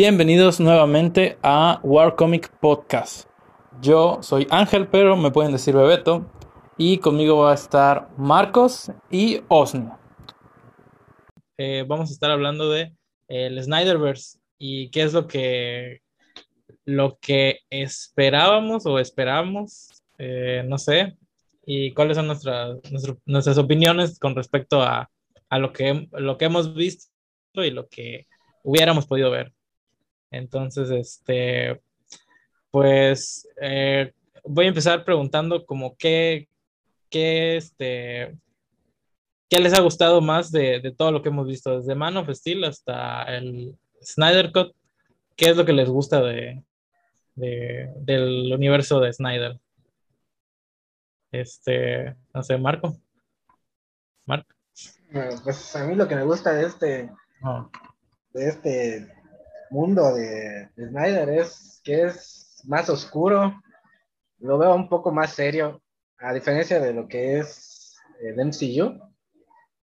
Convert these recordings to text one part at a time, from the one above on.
Bienvenidos nuevamente a War Comic Podcast. Yo soy Ángel, pero me pueden decir Bebeto. Y conmigo va a estar Marcos y Osni. Eh, vamos a estar hablando de el Snyderverse y qué es lo que lo que esperábamos o esperamos, eh, no sé, y cuáles son nuestras, nuestras opiniones con respecto a, a lo, que, lo que hemos visto y lo que hubiéramos podido ver. Entonces, este, pues eh, voy a empezar preguntando como qué, qué, este, qué les ha gustado más de, de, todo lo que hemos visto, desde Man of Steel hasta el Snyder Cut, qué es lo que les gusta de, de del universo de Snyder. Este, no sé, Marco. Marco. pues a mí lo que me gusta de este, oh. de este mundo de, Snyder es que es más oscuro, lo veo un poco más serio, a diferencia de lo que es el MCU,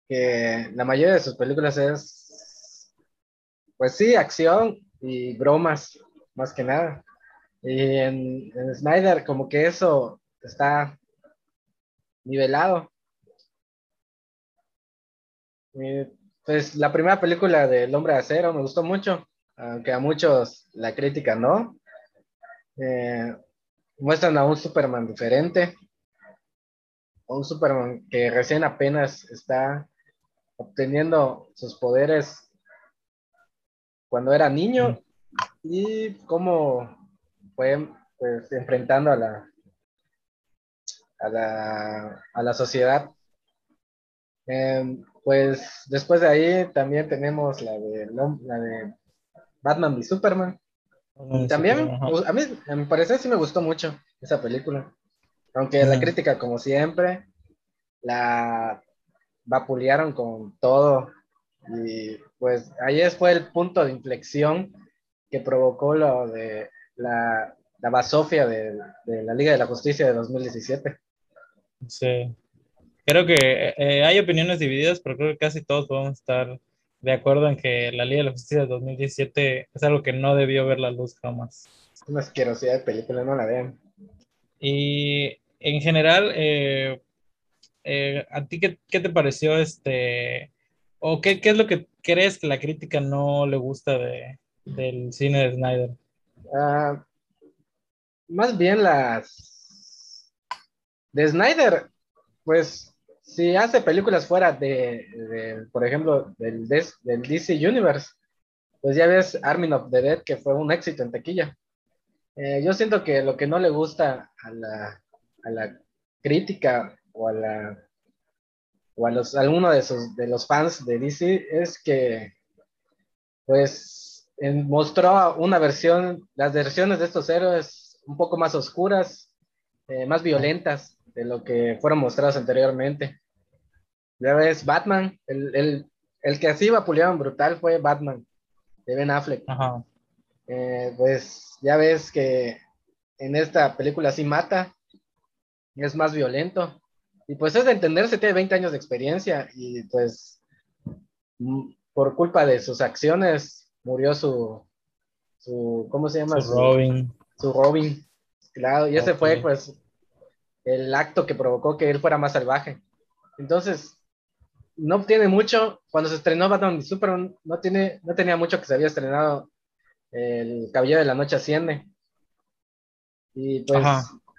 que la mayoría de sus películas es, pues sí, acción y bromas, más que nada. Y en Snyder como que eso está nivelado. pues la primera película del Hombre de Acero me gustó mucho aunque a muchos la crítica no. Eh, muestran a un Superman diferente, un Superman que recién apenas está obteniendo sus poderes cuando era niño y cómo fue pues, enfrentando a la, a la, a la sociedad. Eh, pues después de ahí también tenemos la de, la de Batman y Superman. y también, pues, a mí, a mi parecer, sí me gustó mucho esa película. Aunque la crítica, como siempre, la vapulearon con todo. Y pues ahí fue el punto de inflexión que provocó lo de la, la basofia de, de, la Liga de la Justicia de 2017. Sí. Creo que eh, hay opiniones divididas, pero creo que casi todos podemos estar de acuerdo en que la Liga de la Justicia de 2017 es algo que no debió ver la luz jamás. Una asquerosidad de película, no la vean. Y en general, eh, eh, ¿a ti qué, qué, te pareció este? ¿O qué, qué, es lo que crees que la crítica no le gusta de, del cine de Snyder? Uh, más bien las de Snyder, pues si hace películas fuera de, por ejemplo, del, DC Universe, pues ya ves Armin of the Dead, que fue un éxito en taquilla. Eh, yo siento que lo que no le gusta a la, a la crítica o a la o a los alguno de sus de los fans de DC es que pues mostró una versión las versiones de estos héroes un poco más oscuras eh, más violentas de lo que fueron mostrados anteriormente. Ya ves, Batman, el, el, el que así vapuleaban brutal fue Batman, de Ben Affleck. Eh, pues ya ves que en esta película sí mata, es más violento. Y pues es de entenderse, tiene 20 años de experiencia y pues mm, por culpa de sus acciones murió su, su ¿cómo se llama? Su, Robin. Su Robin, claro, y ese fue pues el acto que provocó que él fuera más salvaje. Entonces, no tiene mucho, cuando se estrenó Batman y Superman, no, tiene, no tenía mucho que se había estrenado El Caballero de la Noche Asciende. Y pues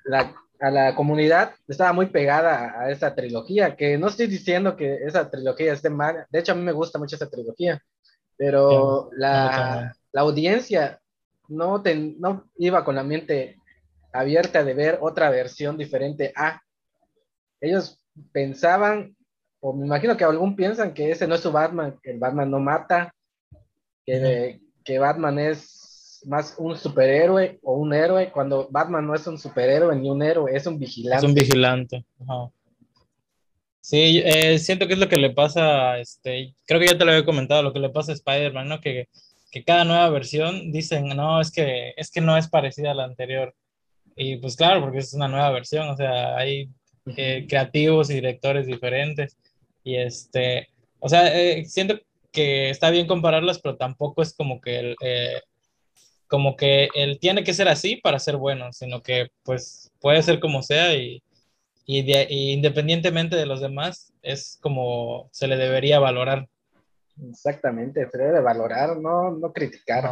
la, a la comunidad estaba muy pegada a, esa trilogía, que no estoy diciendo que esa trilogía esté mal, de hecho a mí me gusta mucho esa trilogía, pero la, la, audiencia no, no iba con la mente abierta de ver otra versión diferente a. Ellos pensaban, o me imagino que algún piensan que ese no es su Batman, que el Batman no mata, que, que Batman es más un superhéroe o un héroe, cuando Batman no es un superhéroe ni un héroe, es un vigilante. Es un vigilante. Sí, eh, siento que es lo que le pasa, este, creo que ya te lo había comentado, lo que le pasa a Spider-Man, ¿no? Que, que cada nueva versión dicen, no, es que, es que no es parecida a la anterior. Y pues claro, porque es una nueva versión, o sea, hay eh, creativos y directores diferentes. Y este, o sea, eh, siento que está bien compararlas, pero tampoco es como que eh, como que él tiene que ser así para ser bueno, sino que pues puede ser como sea y, y, independientemente de los demás, es como se le debería valorar. Exactamente, se debe valorar, no, no criticar.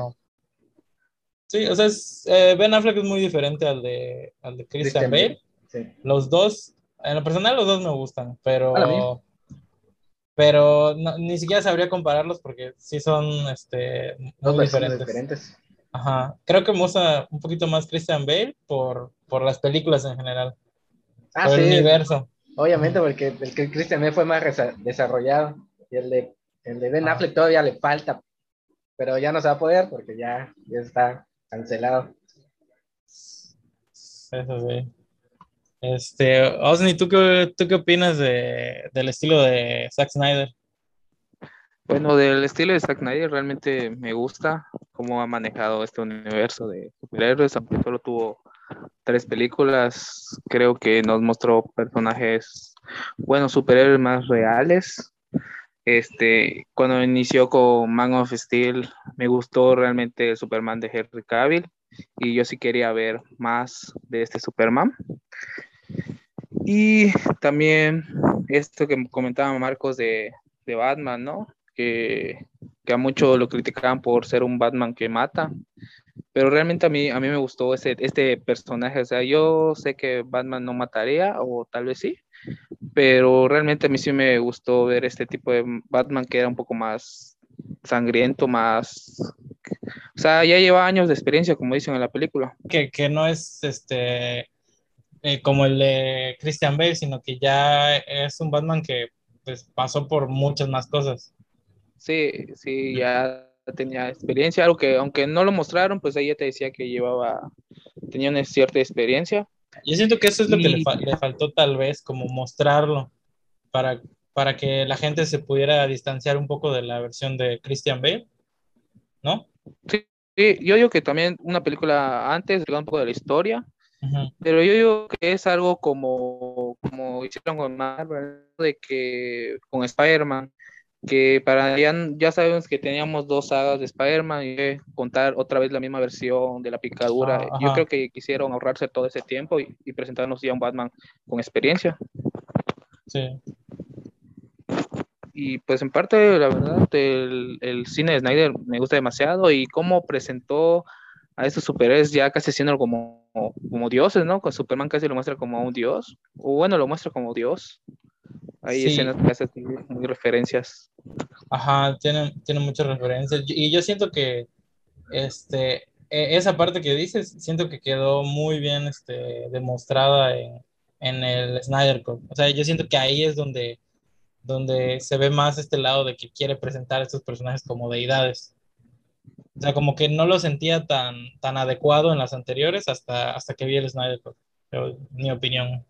Sí, o sea, eh, Ben Affleck es muy diferente al de, al de Christian, Bale. Los dos, en lo personal los dos me gustan, pero pero ni siquiera sabría compararlos porque sí son este, muy diferentes. Ajá. Creo que me gusta un poquito más Christian Bale por, por las películas en general. Ah, por el universo. Obviamente, porque el que Christian Bale fue más desarrollado y el de, el de Ben Affleck todavía le falta, pero ya no se va a poder porque ya, ya está cancelado. Eso sí. Este, Osni, ¿tú qué, ¿tú qué opinas de, del estilo de Zack Snyder? Bueno, del estilo de Zack Snyder realmente me gusta cómo ha manejado este universo de superhéroes, aunque solo tuvo tres películas, creo que nos mostró personajes, bueno, superhéroes más reales. Este, cuando inició con Man of Steel, me gustó realmente el Superman de Henry Cavill y yo sí quería ver más de este Superman. Y también esto que comentaba Marcos de, de Batman, ¿no? Que, que, a muchos lo criticaban por ser un Batman que mata, pero realmente a mí, a mí me gustó ese, este personaje, o sea, yo sé que Batman no mataría, o tal vez sí, pero realmente a mí sí me gustó ver este tipo de Batman que era un poco más sangriento, más... O sea, ya lleva años de experiencia, como dicen en la película. Que, que no es este eh, como el de Christian Bale, sino que ya es un Batman que pues, pasó por muchas más cosas. Sí, sí, ya tenía experiencia, algo que aunque no lo mostraron, pues ella te decía que llevaba, tenía una cierta experiencia. Yo siento que eso es lo que le, le, faltó tal vez, como mostrarlo, para, para que la gente se pudiera distanciar un poco de la versión de Christian Bale, ¿no? Sí, yo digo que también una película antes, un poco de la historia, pero yo digo que es algo como, como hicieron con Marvel, de que con Spider-Man, que para ya, ya sabemos que teníamos dos sagas de Spider-Man y contar otra vez la misma versión de la picadura. Ah, yo creo que quisieron ahorrarse todo ese tiempo y, presentarnos ya un Batman con experiencia. Sí. Y pues en parte, la verdad, el, el cine de Snyder me gusta demasiado y cómo presentó a estos superhéroes ya casi siendo como, como dioses, ¿no? Con Superman casi lo muestra como un dios, o bueno, lo muestra como dios. Hay escenas que hacen muy referencias. Ajá, tiene, tiene muchas referencias. Y yo siento que este, e, esa parte que dices, siento que quedó muy bien este, demostrada en, en el Snyder Cut. O sea, yo siento que ahí es donde, donde se ve más este lado de que quiere presentar a estos personajes como deidades. O sea, como que no lo sentía tan, tan adecuado en las anteriores hasta, hasta que vi el Snyder Cut. mi opinión.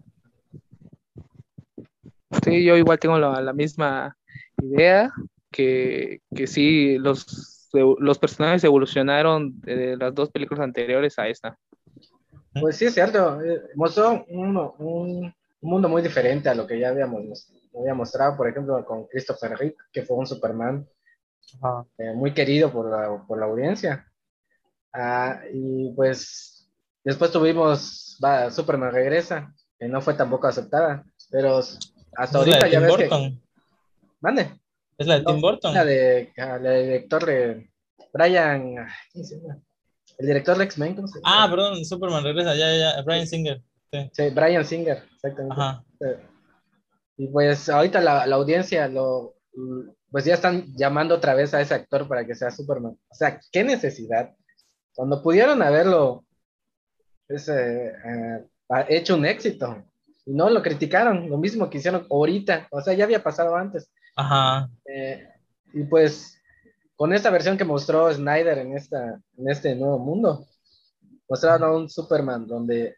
Sí, yo igual tengo la, la misma idea, que, que sí, los, los personajes evolucionaron de las dos películas anteriores a esta. Pues sí, es cierto. Eh, mostró un, un, mundo muy diferente a lo que ya habíamos, había mostrado, por ejemplo, con Christopher Reeve, que fue un Superman eh, muy querido por la, por la audiencia. Ah, y pues después tuvimos va, Superman Regresa, que no fue tampoco aceptada, pero hasta ahorita ya ves que... ¿Mande? ¿Es la de Tim Burton? La de, ah, la de director de Brian... El director de X-Men, ¿cómo se llama? Ah, perdón, Superman Regresa, ya, ya, Brian Singer. Sí, Brian Singer, exactamente. Y pues ahorita la, la audiencia lo, pues ya están llamando otra vez a ese actor para que sea Superman. O sea, qué necesidad. Cuando pudieron haberlo eh, eh, hecho un éxito. Y no lo criticaron, lo mismo que hicieron ahorita. O sea, ya había pasado antes. Ajá. Eh, y pues con esta versión que mostró Snyder en, esta, en este nuevo mundo, mostraron a un Superman donde,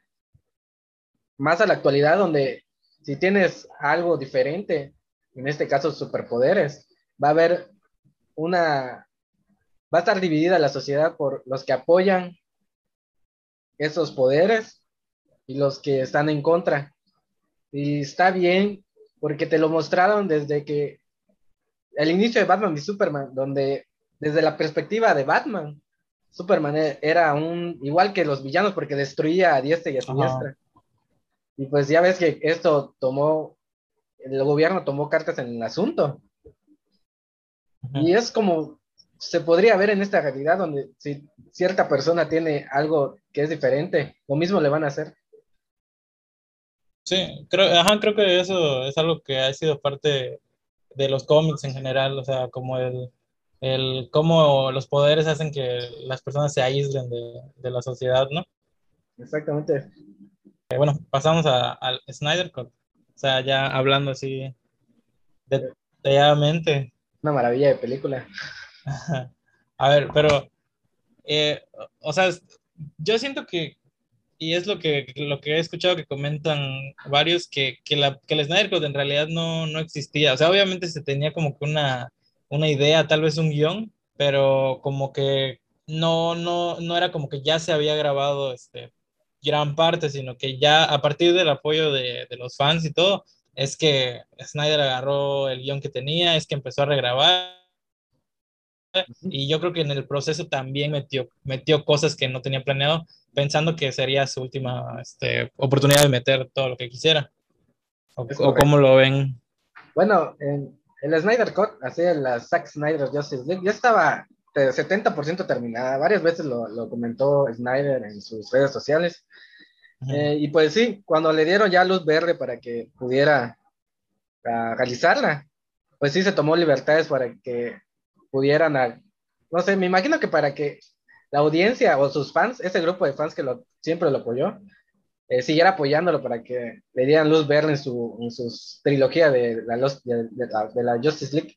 más a la actualidad, donde si tienes algo diferente, en este caso superpoderes, va a haber una, va a estar dividida la sociedad por los que apoyan esos poderes y los que están en contra. Y está bien porque te lo mostraron desde que el inicio de Batman y Superman, donde desde la perspectiva de Batman, Superman e- era un, igual que los villanos, porque destruía a diestra y a siniestra. Y pues ya ves que esto tomó, el gobierno tomó cartas en el asunto. Y es como se podría ver en esta realidad donde si cierta persona tiene algo que es diferente, lo mismo le van a hacer. Sí, creo, ajá, creo que eso es algo que ha sido parte de los cómics en general, o sea, como el, el cómo los poderes hacen que las personas se aíslen de, de la sociedad, ¿no? Exactamente. Eh, bueno, pasamos al Snyder Cut, o sea, ya hablando así detalladamente. Una maravilla de película. A ver, pero, eh, o sea, yo siento que, y es lo que, lo que he escuchado que comentan varios, que, que, la, que el Snyder Code en realidad no, no existía. O sea, obviamente se tenía como que una, una idea, tal vez un guion, pero como que no, no, no era como que ya se había grabado este, gran parte, sino que ya a partir del apoyo de, de los fans y todo, es que Snyder agarró el guion que tenía, es que empezó a regrabar y yo creo que en el proceso también metió, metió cosas que no tenía planeado, pensando que sería su última este, oportunidad de meter todo lo que quisiera. ¿O, cómo lo ven? Bueno, en el Snyder Cut, así la Zack Snyder Justice League, ya estaba 70% terminada. Varias veces lo, lo, comentó Snyder en sus redes sociales. Eh, y pues sí, cuando le dieron ya luz verde para que pudiera uh, realizarla, pues sí se tomó libertades para que pudieran, no sé, me imagino que para que la audiencia o sus fans, ese grupo de fans que lo, siempre lo apoyó, eh, siguiera apoyándolo para que le dieran luz verde en su, en sus trilogía de la, de, la, Justice League.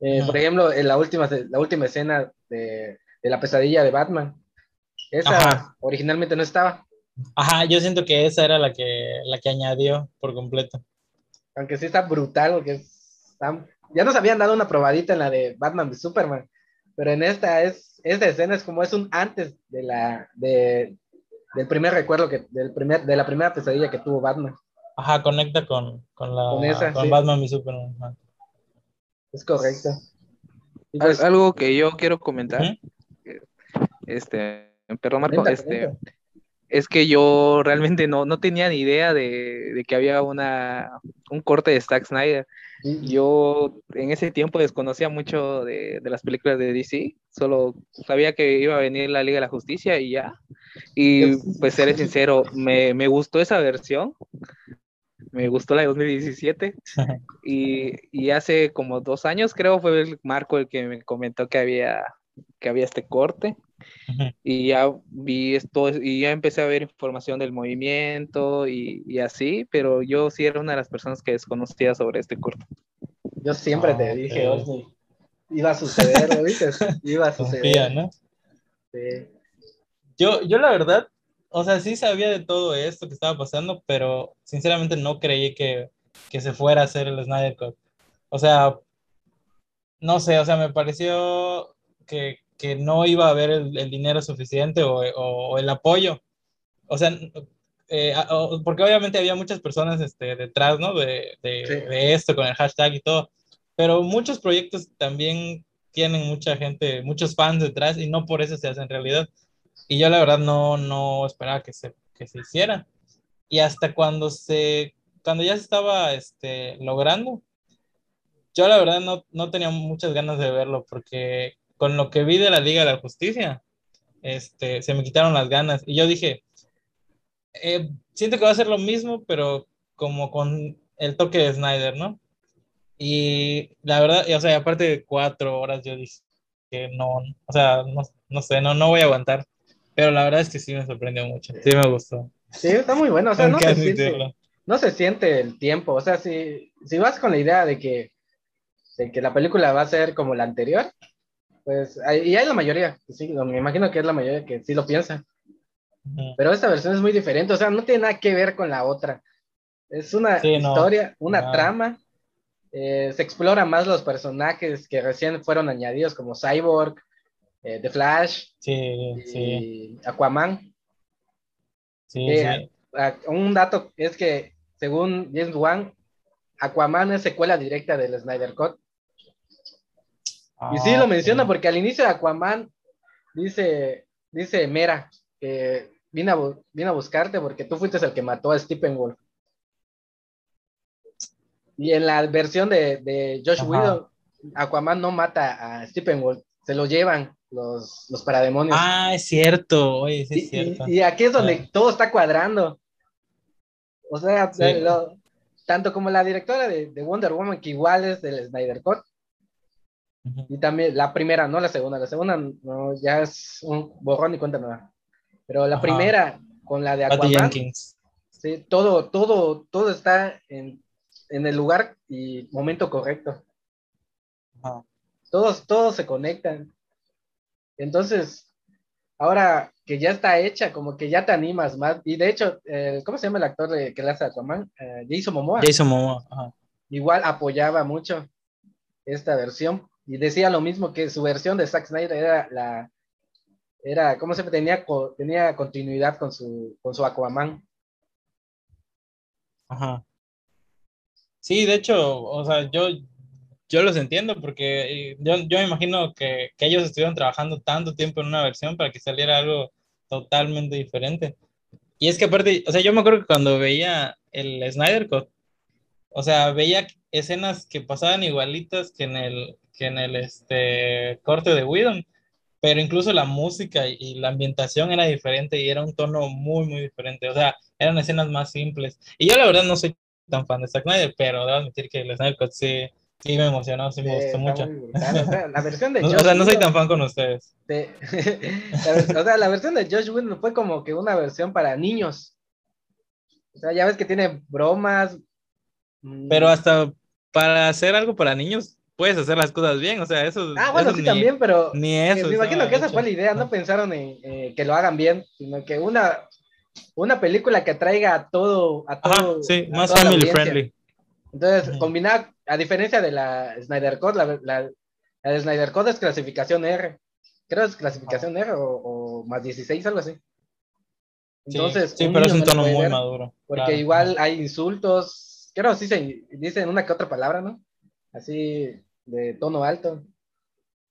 Eh, por ejemplo, en la última, la última escena de, de la pesadilla de Batman, esa originalmente no estaba. Ajá, yo siento que esa era la que, la que añadió por completo. Aunque sí está brutal, porque está ya nos habían dado una probadita en la de Batman de Superman, pero en esta es, esta escena es como es un antes de la, de, del primer recuerdo que, del primer, de la primera pesadilla que tuvo Batman. Ajá, conecta con, con la, con, esa, con Batman y Superman. Es correcto. Pues, Algo que yo quiero comentar, este, perdón Marco, este, es que yo realmente no, no tenía ni idea de, de, que había una, un corte de Zack Snyder. Yo en ese tiempo desconocía mucho de, de, las películas de DC, solo sabía que iba a venir la Liga de la Justicia y ya. Y pues seré sincero, me, me gustó esa versión, me gustó la de 2017 y, y, hace como dos años creo fue el Marco el que me comentó que había, que había este corte y ya vi esto y ya empecé a ver información del movimiento y, y, así, pero yo sí era una de las personas que desconocía sobre este corto. Yo siempre te dije, iba a suceder, ¿viste? Iba a suceder. ¿no? Sí. Yo, yo la verdad, o sea, sí sabía de todo esto que estaba pasando, pero sinceramente no creí que, que se fuera a hacer el Snyder Cut. O sea, no sé, o sea, me pareció que, que no iba a haber el, dinero suficiente o, o, el apoyo. O sea, eh, porque obviamente había muchas personas este, detrás, ¿no? De, de, de, esto con el hashtag y todo, pero muchos proyectos también tienen mucha gente, muchos fans detrás y no por eso se hacen realidad. Y yo la verdad no, no esperaba que se, que se hiciera. Y hasta cuando se, cuando ya se estaba este, logrando, yo la verdad no, no tenía muchas ganas de verlo porque con lo que vi de la Liga de la Justicia, este, se me quitaron las ganas. Y yo dije, eh, siento que va a ser lo mismo, pero como con el toque de Snyder, ¿no? Y la verdad, o sea, aparte de cuatro horas, yo dije que no, o sea, no, no sé, no, no voy a aguantar. Pero la verdad es que sí me sorprendió mucho, sí me gustó. Sí, está muy bueno, o sea, no se, siente, no se, siente, el tiempo, o sea, si, si vas con la idea de que, de que la película va a ser como la anterior, pues, y hay la mayoría, sí, me imagino que es la mayoría que sí lo piensa. Pero esta versión es muy diferente, o sea, no tiene nada que ver con la otra. Es una historia, una trama. Eh, se explora más los personajes que recién fueron añadidos, como Cyborg, eh, The Flash, y Aquaman. Eh, un dato es que, según James Wan, Aquaman es secuela directa del Snyder Cut y sí lo ah, menciona porque al inicio de Aquaman dice, dice Mera que vine a, vine a buscarte porque tú fuiste el que mató a Stephen Wolf. Y en la versión de, de Josh Ajá. Whedon, Aquaman no mata a Stephen Wolf, se lo llevan los, los parademonios. Ah, es cierto, oye, sí y, es cierto. y- y aquí es donde Ah. todo está cuadrando. O sea, Sí. lo- tanto como la directora de, de Wonder Woman, que igual es del Snyder Cut, Ujú. y también la primera, no la segunda, la segunda no, ya es un borrón y cuenta nueva. Pero la Ajá. primera, con la de Aquaman, Jenkins. sí, todo, todo, todo está en, en el lugar y momento correcto. Ajá. Todos, todos se conectan. Entonces, ahora que ya está hecha, como que ya te animas más. Y de hecho, eh, ¿cómo se llama el actor de, que le hace a Aquaman? Eh, Jason Momoa. Jason Momoa. Ajá. igual apoyaba mucho esta versión y decía lo mismo que su versión de Zack Snyder era la era cómo se tenía tenía continuidad con su con su Aquaman Ajá. Sí, de hecho, o sea, yo, yo los entiendo porque eh, yo, yo me imagino que, que ellos estuvieron trabajando tanto tiempo en una versión para que saliera algo totalmente diferente. Y es que aparte, o sea, yo me acuerdo que cuando veía el Snyder Cut, o sea, veía escenas que pasaban igualitas que en el, que en el este, corte de Whedon, pero incluso la música y, y la ambientación era diferente y era un tono muy, muy diferente. O sea, eran escenas más simples. Y yo la verdad no soy tan fan de Zack Snyder, pero debo admitir que el Snyder Cut sí, sí me emocionó, sí me gustó mucho. O sea, la versión de Josh o sea, no soy tan fan con ustedes. de- o sea, la versión de Josh Whedon fue como que una versión para niños o sea ya ves que tiene bromas mm, Pero hasta para hacer algo para niños, puedes hacer las cosas bien. O sea, eso. ah bueno eso sí ni- también pero Ni Eh, eso. me imagino que esa fue la idea, no pensaron en eh, que lo hagan bien, sino que una, una película que traiga a todo, a Ajá, todo, sí, a más family friendly. Entonces, combinar, a diferencia de la Snyder Code, la, la, la de Snyder Code es clasificación R. Creo que es clasificación R o, o más 16, algo así. Sí, Entonces, sí, pero es un tono muy ver, maduro. Porque claro. igual hay insultos, creo sí se dicen una que otra palabra, ¿no? Así de tono alto.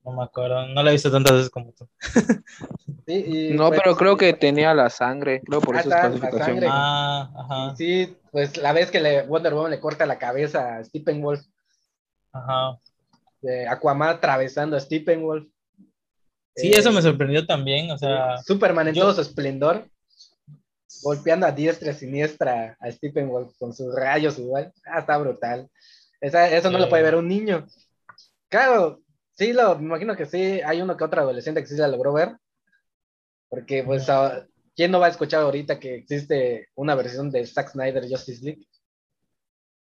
No me acuerdo. No la he visto tantas veces como tú. Sí, y, No, pues, pero creo que tenía la sangre, creo por Ah, eso es está, la clasificación. sangre. Ah, ajá. Sí, pues la vez que le, Wonder Woman le corta la cabeza a Steppenwolf, Ajá. de Aquaman atravesando a Steppenwolf. Sí, Eh, eso me sorprendió también. O sea, Superman en yo- todo su esplendor, golpeando a diestra y siniestra a Steppenwolf con sus rayos igual. Ah, está brutal. Esa- eso no lo puede ver un niño. Claro, sí, lo, me imagino que sí, hay uno que otro adolescente que sí la logró ver. Porque, pues, ah, ¿quién no va a escuchar ahorita que existe una versión de Zack Snyder Justice League?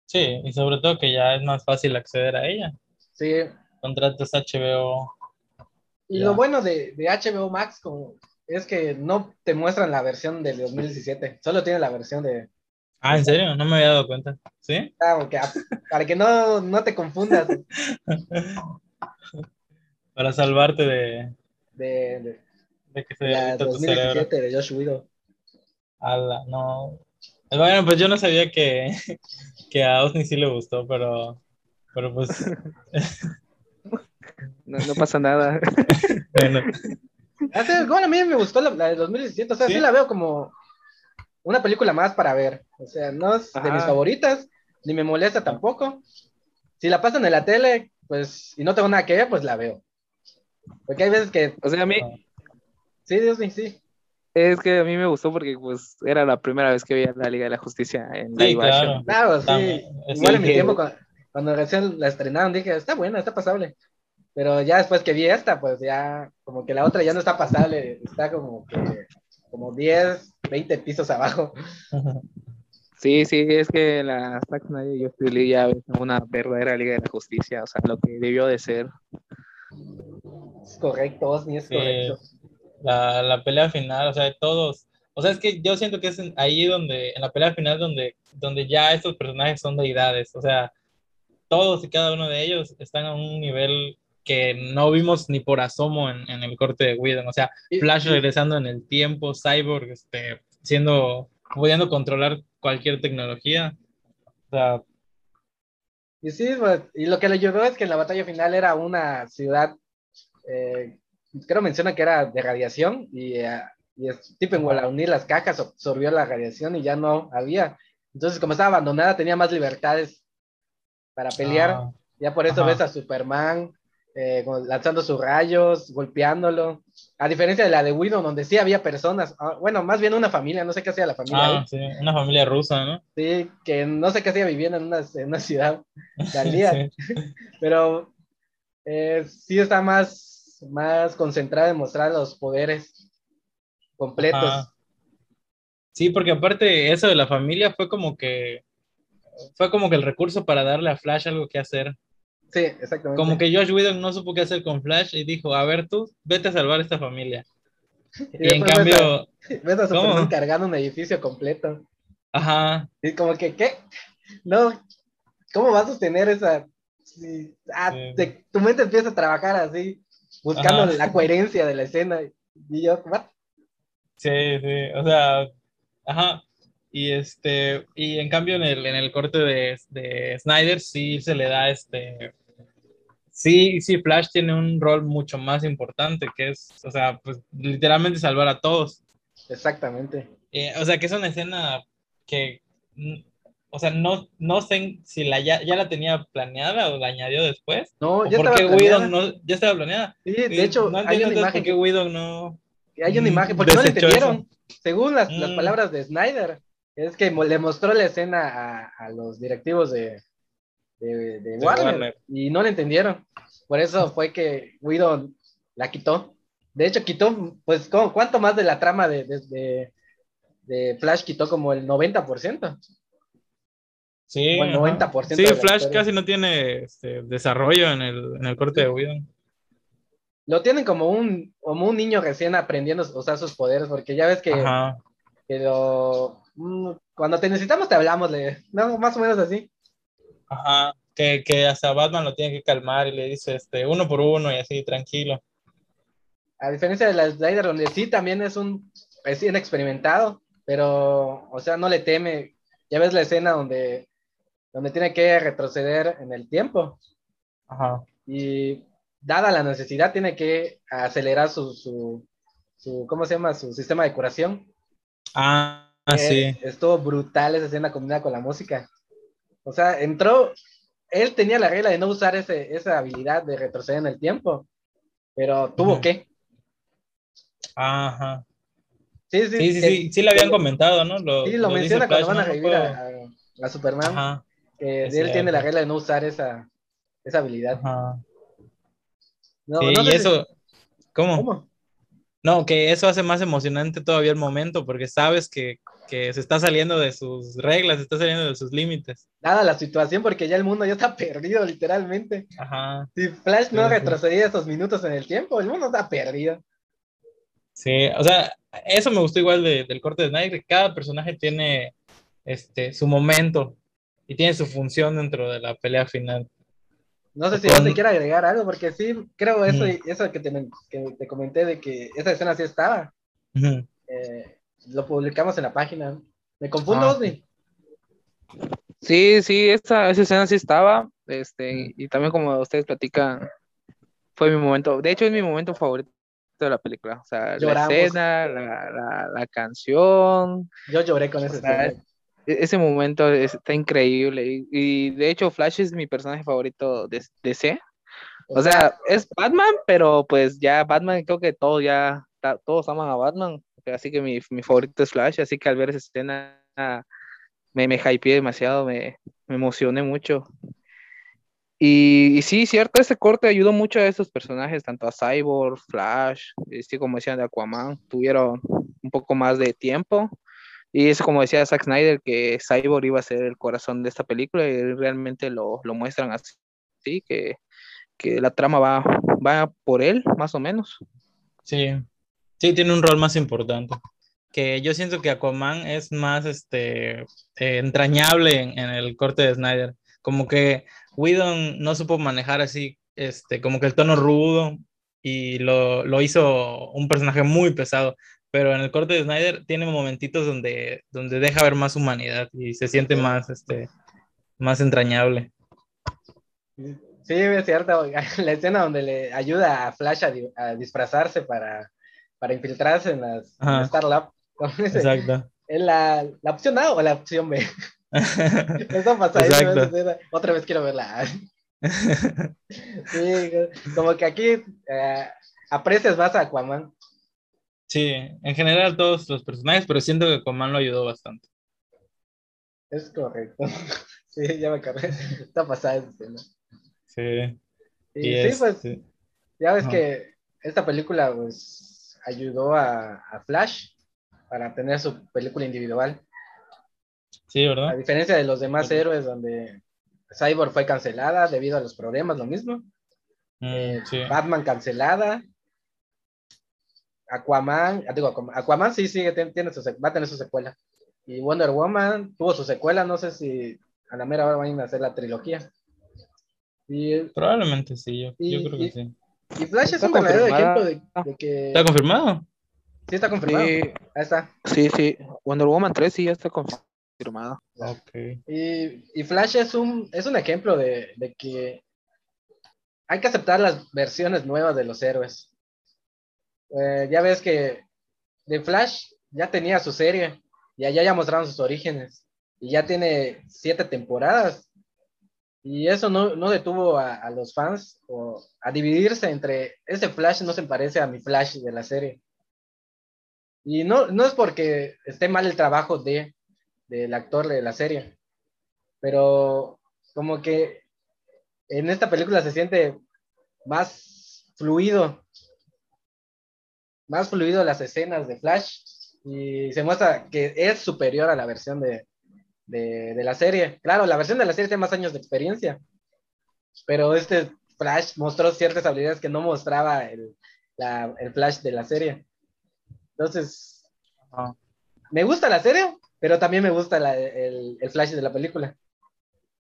sí, y sobre todo que ya es más fácil acceder a ella. Sí, Contratas HBO. Y Ya. lo bueno de, de HBO Max como, es que no te muestran la versión del 2017, solo tiene la versión de... Ah, ¿en serio? No me había dado cuenta. ¿Sí? Ah, porque, ah, para que no, no te confundas Para salvarte de, de- de que se de la derrita tu cerebro. 2017 de Josh Widow. Ala, no. Bueno, pues yo no sabía que, que a Osni sí le gustó, pero, pero pues, No, no pasa nada. bueno, Ah, bueno, a mí me gustó la, la de 2017, o sea, sí. ¿Sí? la veo como una película más para ver. O sea, no es de mis favoritas, ni me molesta tampoco. Si la pasan en la tele, pues, y no tengo nada que ver, pues la veo. Porque hay veces que, O sea, a mí, sí, Dios mío, sí. es que a mí me gustó porque pues era la primera vez que veía la Liga de la Justicia en Sí, live claro. action. Claro, sí. Es Igual en mi tiempo, cuando, cuando recién la estrenaron, dije, está buena, está pasable. Pero ya después que vi esta, pues ya, como que la otra ya no está pasable, está como que, como 10, 20 pisos abajo. Sí, sí, es que la Zack Snyder y Justice League ya es una verdadera Liga de la Justicia, o sea, lo que debió de ser. Es correcto, Osni, es correcto. la, la pelea final, o sea, todos, o sea, es que yo siento que es ahí donde, en la pelea final donde, donde ya estos personajes son deidades, o sea, todos y cada uno de ellos están a un nivel que no vimos ni por asomo en, en el corte de Whedon, o sea, Flash regresando en el tiempo, Cyborg, este, siendo, pudiendo controlar cualquier tecnología, o sea, Y sí, pues, y lo que le ayudó es que en la batalla final era una ciudad eh, creo menciona que era de radiación y, eh, y en al unir las cajas absorbió la radiación y ya no había. Entonces, como estaba abandonada, tenía más libertades para pelear. Ah, Ya por eso Ajá. ves a Superman eh, lanzando sus rayos, golpeándolo. A diferencia de la de Widow, donde sí había personas, ah, bueno, más bien una familia, no sé qué hacía la familia ah, ahí, sí, una familia rusa, ¿no? sí, que no sé qué hacía viviendo en una, en una ciudad Sí. pero eh, sí está más, más concentrada en mostrar los poderes completos. Ajá. Sí, porque aparte eso de la familia fue como que fue como que el recurso para darle a Flash algo que hacer. Sí, exactamente. Como que Josh Whedon no supo qué hacer con Flash y dijo, a ver tú, vete a salvar esta familia. Y Y en a- cambio, ves a ¿cómo? cargando un edificio completo. ajá, Y como que, ¿qué? No, ¿cómo vas a sostener esa? sí, ah, Sí. te- tu mente empieza a trabajar así, buscando Ajá. la coherencia de la escena. Y yo, ¿what? sí, sí, o sea, ajá. Y este, y en cambio en el, en el corte de, de Snyder sí se le da este, sí, sí, Flash tiene un rol mucho más importante, que es, o sea, pues literalmente salvar a todos. Exactamente. Eh, o sea, que es una escena que, mm, o sea, no, no sé si la ya, ya la tenía planeada o la añadió después. No, ¿O ya estaba planeada. Whedon no, ya estaba planeada? Sí, de hecho, no hay una imagen. qué Whedon no... Hay una mm, imagen, porque no le desechó entendieron. Según las, las Mm. palabras de Snyder, es que le mostró la escena a, a los directivos de, de, Warner, Warner. y no le entendieron. Por eso fue que Whedon la quitó. De hecho, quitó, pues, ¿cómo- ¿cuánto más de la trama de, de, de- Flash quitó? Como el 90%. Sí, O el ajá. 90% Sí, la Flash historia. casi no tiene este, desarrollo en el, en el corte de Whedon. Lo tienen como un, como un niño recién aprendiendo a usar sus poderes, porque ya ves que, Ajá. Lo- mm, cuando te necesitamos te hablamos, le, no, más o menos así. Ajá. Que, que hasta Batman lo tiene que calmar y le dice este, uno por uno y así, tranquilo. A diferencia de la Snyder, donde sí también es un recién experimentado, pero, o sea, no le teme. Ya ves la escena donde, donde tiene que retroceder en el tiempo Ajá. y, dada la necesidad, tiene que acelerar su, su, su ¿cómo se llama? Su sistema de curación. Ah, Eh, sí. Estuvo brutal esa escena combinada con la música. O sea, entró, él tenía la regla de no usar ese, esa habilidad de retroceder en el tiempo, pero tuvo que. Ajá. Sí, sí, Sí, sí, que- sí, sí lo habían comentado, ¿no? Lo, Sí, lo, menciona cuando Flash, van a revivir No a, a- a Superman, Ajá, que él tiene la regla de no usar esa, esa habilidad. ajá. No, Sí, no y si- eso, ¿cómo? ¿Cómo? No, que eso hace más emocionante todavía el momento, porque sabes que, que se está saliendo de sus reglas, se está saliendo de sus límites. Dada la situación, porque ya el mundo ya está perdido, literalmente. Ajá. Si Flash no Sí, sí. retrocedía esos minutos en el tiempo, el mundo está perdido. Sí, o sea, eso me gustó igual de- del corte de Snyder, que cada personaje tiene este, su momento y tiene su función dentro de la pelea final. No sé si vos te quiere agregar algo, porque sí, creo eso, Ujú. eso que, te, que te comenté de que esa escena sí estaba. Eh, lo publicamos en la página. ¿Me confundo, Ah, Osni? Sí, sí, esa, esa escena sí estaba, este, y también como ustedes platican, fue mi momento, de hecho es mi momento favorito de la película, o sea, Lloramos. la escena, la, la, la canción, Yo lloré con esa escena. E- ese momento es- está increíble, y, de hecho Flash es mi personaje favorito de DC, o sea, es Batman, pero pues ya Batman, creo que todos ya, todos aman a Batman, así que mi, mi favorito es Flash, así que al ver esa escena me, me hypeé demasiado, me, me emocioné mucho. Y, y sí, cierto, ese corte ayudó mucho a esos personajes, tanto a Cyborg, Flash, este, como decían de Aquaman, tuvieron un poco más de tiempo. Y eso, como decía Zack Snyder, que Cyborg iba a ser el corazón de esta película y realmente lo, lo muestran así, ¿sí? que, que la trama va, va por él, más o menos. Sí, sí, tiene un rol más importante. Que yo siento que Aquaman es más este, eh, entrañable en, en el corte de Snyder. Como que Whedon no supo manejar así, este, como que el tono rudo y lo, lo hizo un personaje muy pesado. Pero en el corte de Snyder tiene momentitos donde, donde deja ver más humanidad y se siente más, este, más entrañable. Sí, es cierto. La escena donde le ayuda a Flash a, disfrazarse para, para, infiltrarse en las Star Lab. Exacto. ¿Es la, la, opción A o la opción B? Eso pasa ahí, Otra vez quiero verla. sí, como que aquí eh, aprecias más a Aquaman. Sí, en general todos los personajes, pero siento que Aquaman lo ayudó bastante. Es correcto. Sí, ya me acabé. Está pasada esa escena. Sí. Y, sí, pues, ya ves que esta película, pues, ayudó a, a, Flash para tener su película individual. Sí, ¿verdad? A diferencia de los demás héroes, donde Cyborg fue cancelada debido a los problemas, lo mismo. Mm, eh, Batman cancelada. Aquaman, ah, digo, Aquaman sí sigue, tiene, su, va a tener su secuela. Y Wonder Woman tuvo su secuela, no sé si a la mera hora van a hacer la trilogía. Y, Probablemente sí, yo, creo que sí. Y Flash es un verdadero ejemplo de, que... ¿Está confirmado? Sí, está confirmado. Ahí está. Sí, sí. Wonder Woman 3 sí ya está confirmado. Okay. Y, y, Flash es un, es un ejemplo de, de que hay que aceptar las versiones nuevas de los héroes. Eh, ya ves que de Flash ya tenía su serie y allá ya mostraron sus orígenes y ya tiene siete temporadas. Y eso no, no detuvo a, los fans o a dividirse entre ese Flash no se parece a mi Flash de la serie. Y no, no es porque esté mal el trabajo de, del actor de la serie, pero como que en esta película se siente más fluido, más fluido las escenas de Flash y se muestra que es superior a la versión de, de, la serie. Claro, la versión de la serie tiene más años de experiencia, pero este Flash mostró ciertas habilidades que no mostraba el, Flash de la serie. Entonces, me gusta la serie, pero también me gusta el, Flash de la película.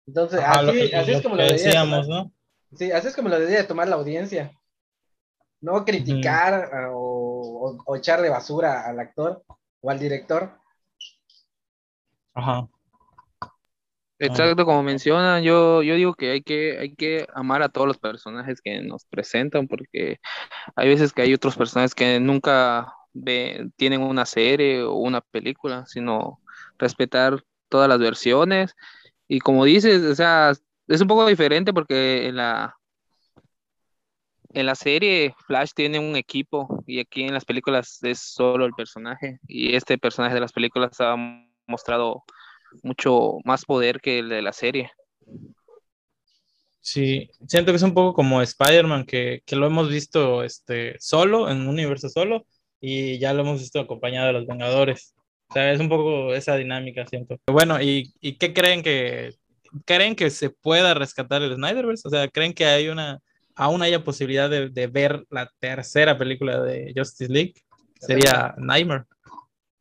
Entonces, así, es como lo decíamos, ¿no? Sí, así es como lo debería tomar la audiencia. No criticar o, o, echarle basura al actor o al director. Ajá. Exacto, como mencionan, yo, yo digo que hay, que hay que amar a todos los personajes que nos presentan, porque hay veces que hay otros personajes que nunca ve, tienen una serie o una película, sino respetar todas las versiones. Y como dices, o sea, es un poco diferente porque en la, en la serie Flash tiene un equipo y aquí en las películas es solo el personaje. Y este personaje de las películas ha mostrado mucho más poder que el de la serie. Sí, siento que es un poco como Spider-Man, que, lo hemos visto este, solo, en un universo solo, y ya lo hemos visto acompañado de los Vengadores. O sea, es un poco esa dinámica, siento. Bueno, ¿y, qué creen que creen que se pueda rescatar el Snyderverse? O sea, ¿creen que hay una aún haya posibilidad de, de ver la tercera película de Justice League? Sería Nightmare.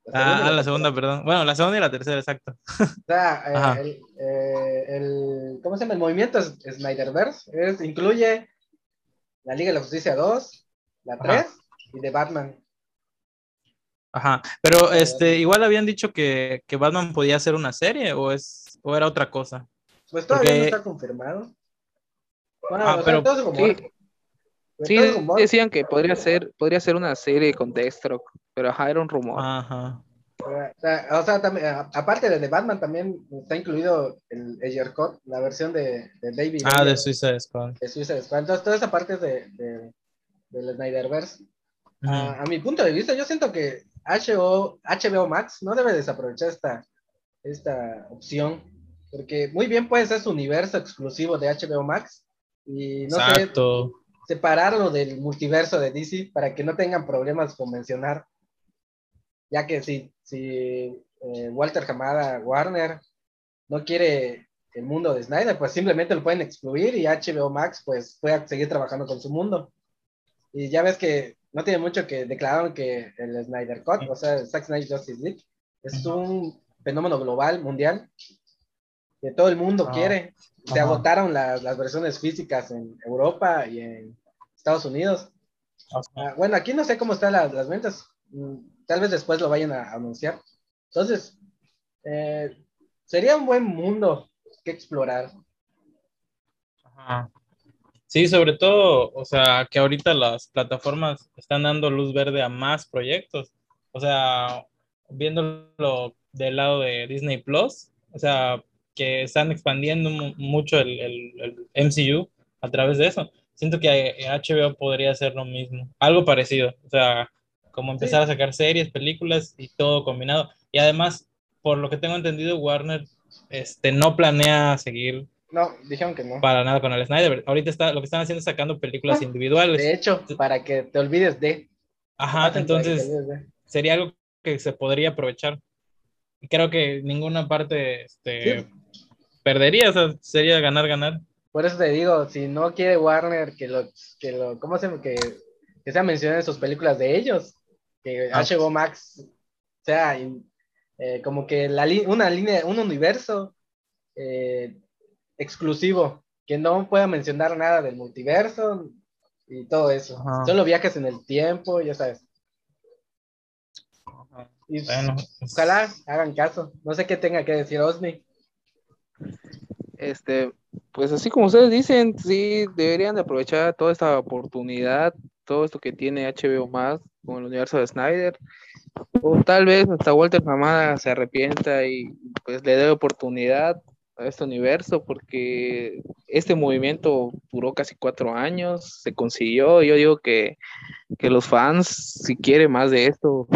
La ah, la segunda, perdón. Bueno, la segunda y la tercera, exacto. O sea, eh, eh, el, ¿cómo se llama? El movimiento Snyderverse es, incluye la Liga de la Justicia 2, la 3 y de Batman. Ajá, pero este, igual habían dicho que, que, Batman podía hacer una serie o es o era otra cosa. Pues todavía no está confirmado. Bueno, ah, pero, Sí, decían que podría ser, podría ser una serie con Deathstroke, pero ajá, era un rumor. Ajá. O sea, también, aparte de Batman, también está incluido el Cut, la versión de, de David. Ah, de Suicide Squad. De Suicide Squad. Entonces, toda esa parte de, de, del Snyderverse. a mi punto de vista, yo siento que HBO, HBO Max no debe desaprovechar esta, esta opción, porque muy bien puede ser su universo exclusivo de HBO Max. Y no Exacto separarlo del multiverso de DC para que no tengan problemas con mencionar, ya que si, si eh, Walter Hamada Warner no quiere el mundo de Snyder, pues simplemente lo pueden excluir y HBO Max pues puede seguir trabajando con su mundo. Y ya ves que no tiene mucho que declararon que el Snyder Cut, o sea, Zack Snyder Justice League, es un fenómeno global, mundial, que todo el mundo ah. quiere se agotaron las, las, versiones físicas en Europa y en Estados Unidos. Ah, bueno, aquí no sé cómo están las, las, ventas. Mm, tal vez después lo vayan a, anunciar. Entonces, eh, sería un buen mundo que explorar. Ajá. Sí, sobre todo, o sea, que ahorita las plataformas están dando luz verde a más proyectos. O sea, viéndolo del lado de Disney Plus, o sea, que están expandiendo mucho el, el, MCU a través de eso. Siento que HBO podría hacer lo mismo, algo parecido, o sea, como empezar a sacar series, películas y todo combinado. Y además, por lo que tengo entendido, Warner este, no planea seguir no, dijeron que no. Para nada con el Snyder. Ahorita está, lo que están haciendo es sacando películas ah, individuales. De hecho, para que te olvides de. Ajá, entonces sería algo que se podría aprovechar. Creo que ninguna parte este, perdería, o sea, sería ganar, ganar. Por eso te digo, si no quiere Warner que lo, que lo, ¿cómo se que, que sea mencionado en sus películas de ellos? Que HBO ah. Max sea eh, como que la una línea, un universo eh, exclusivo, que no pueda mencionar nada del multiverso y todo eso. Solo viajes en el tiempo, ya sabes. Bueno, pues, ojalá hagan caso. No sé qué tenga que decir Osni. Este, pues así como ustedes dicen, sí, deberían de aprovechar toda esta oportunidad, todo esto que tiene HBO más con el universo de Snyder. O tal vez hasta Walter Hamada se arrepienta y pues le dé oportunidad a este universo porque este movimiento duró casi cuatro años, se consiguió. Yo digo que, que los fans, si quieren más de esto,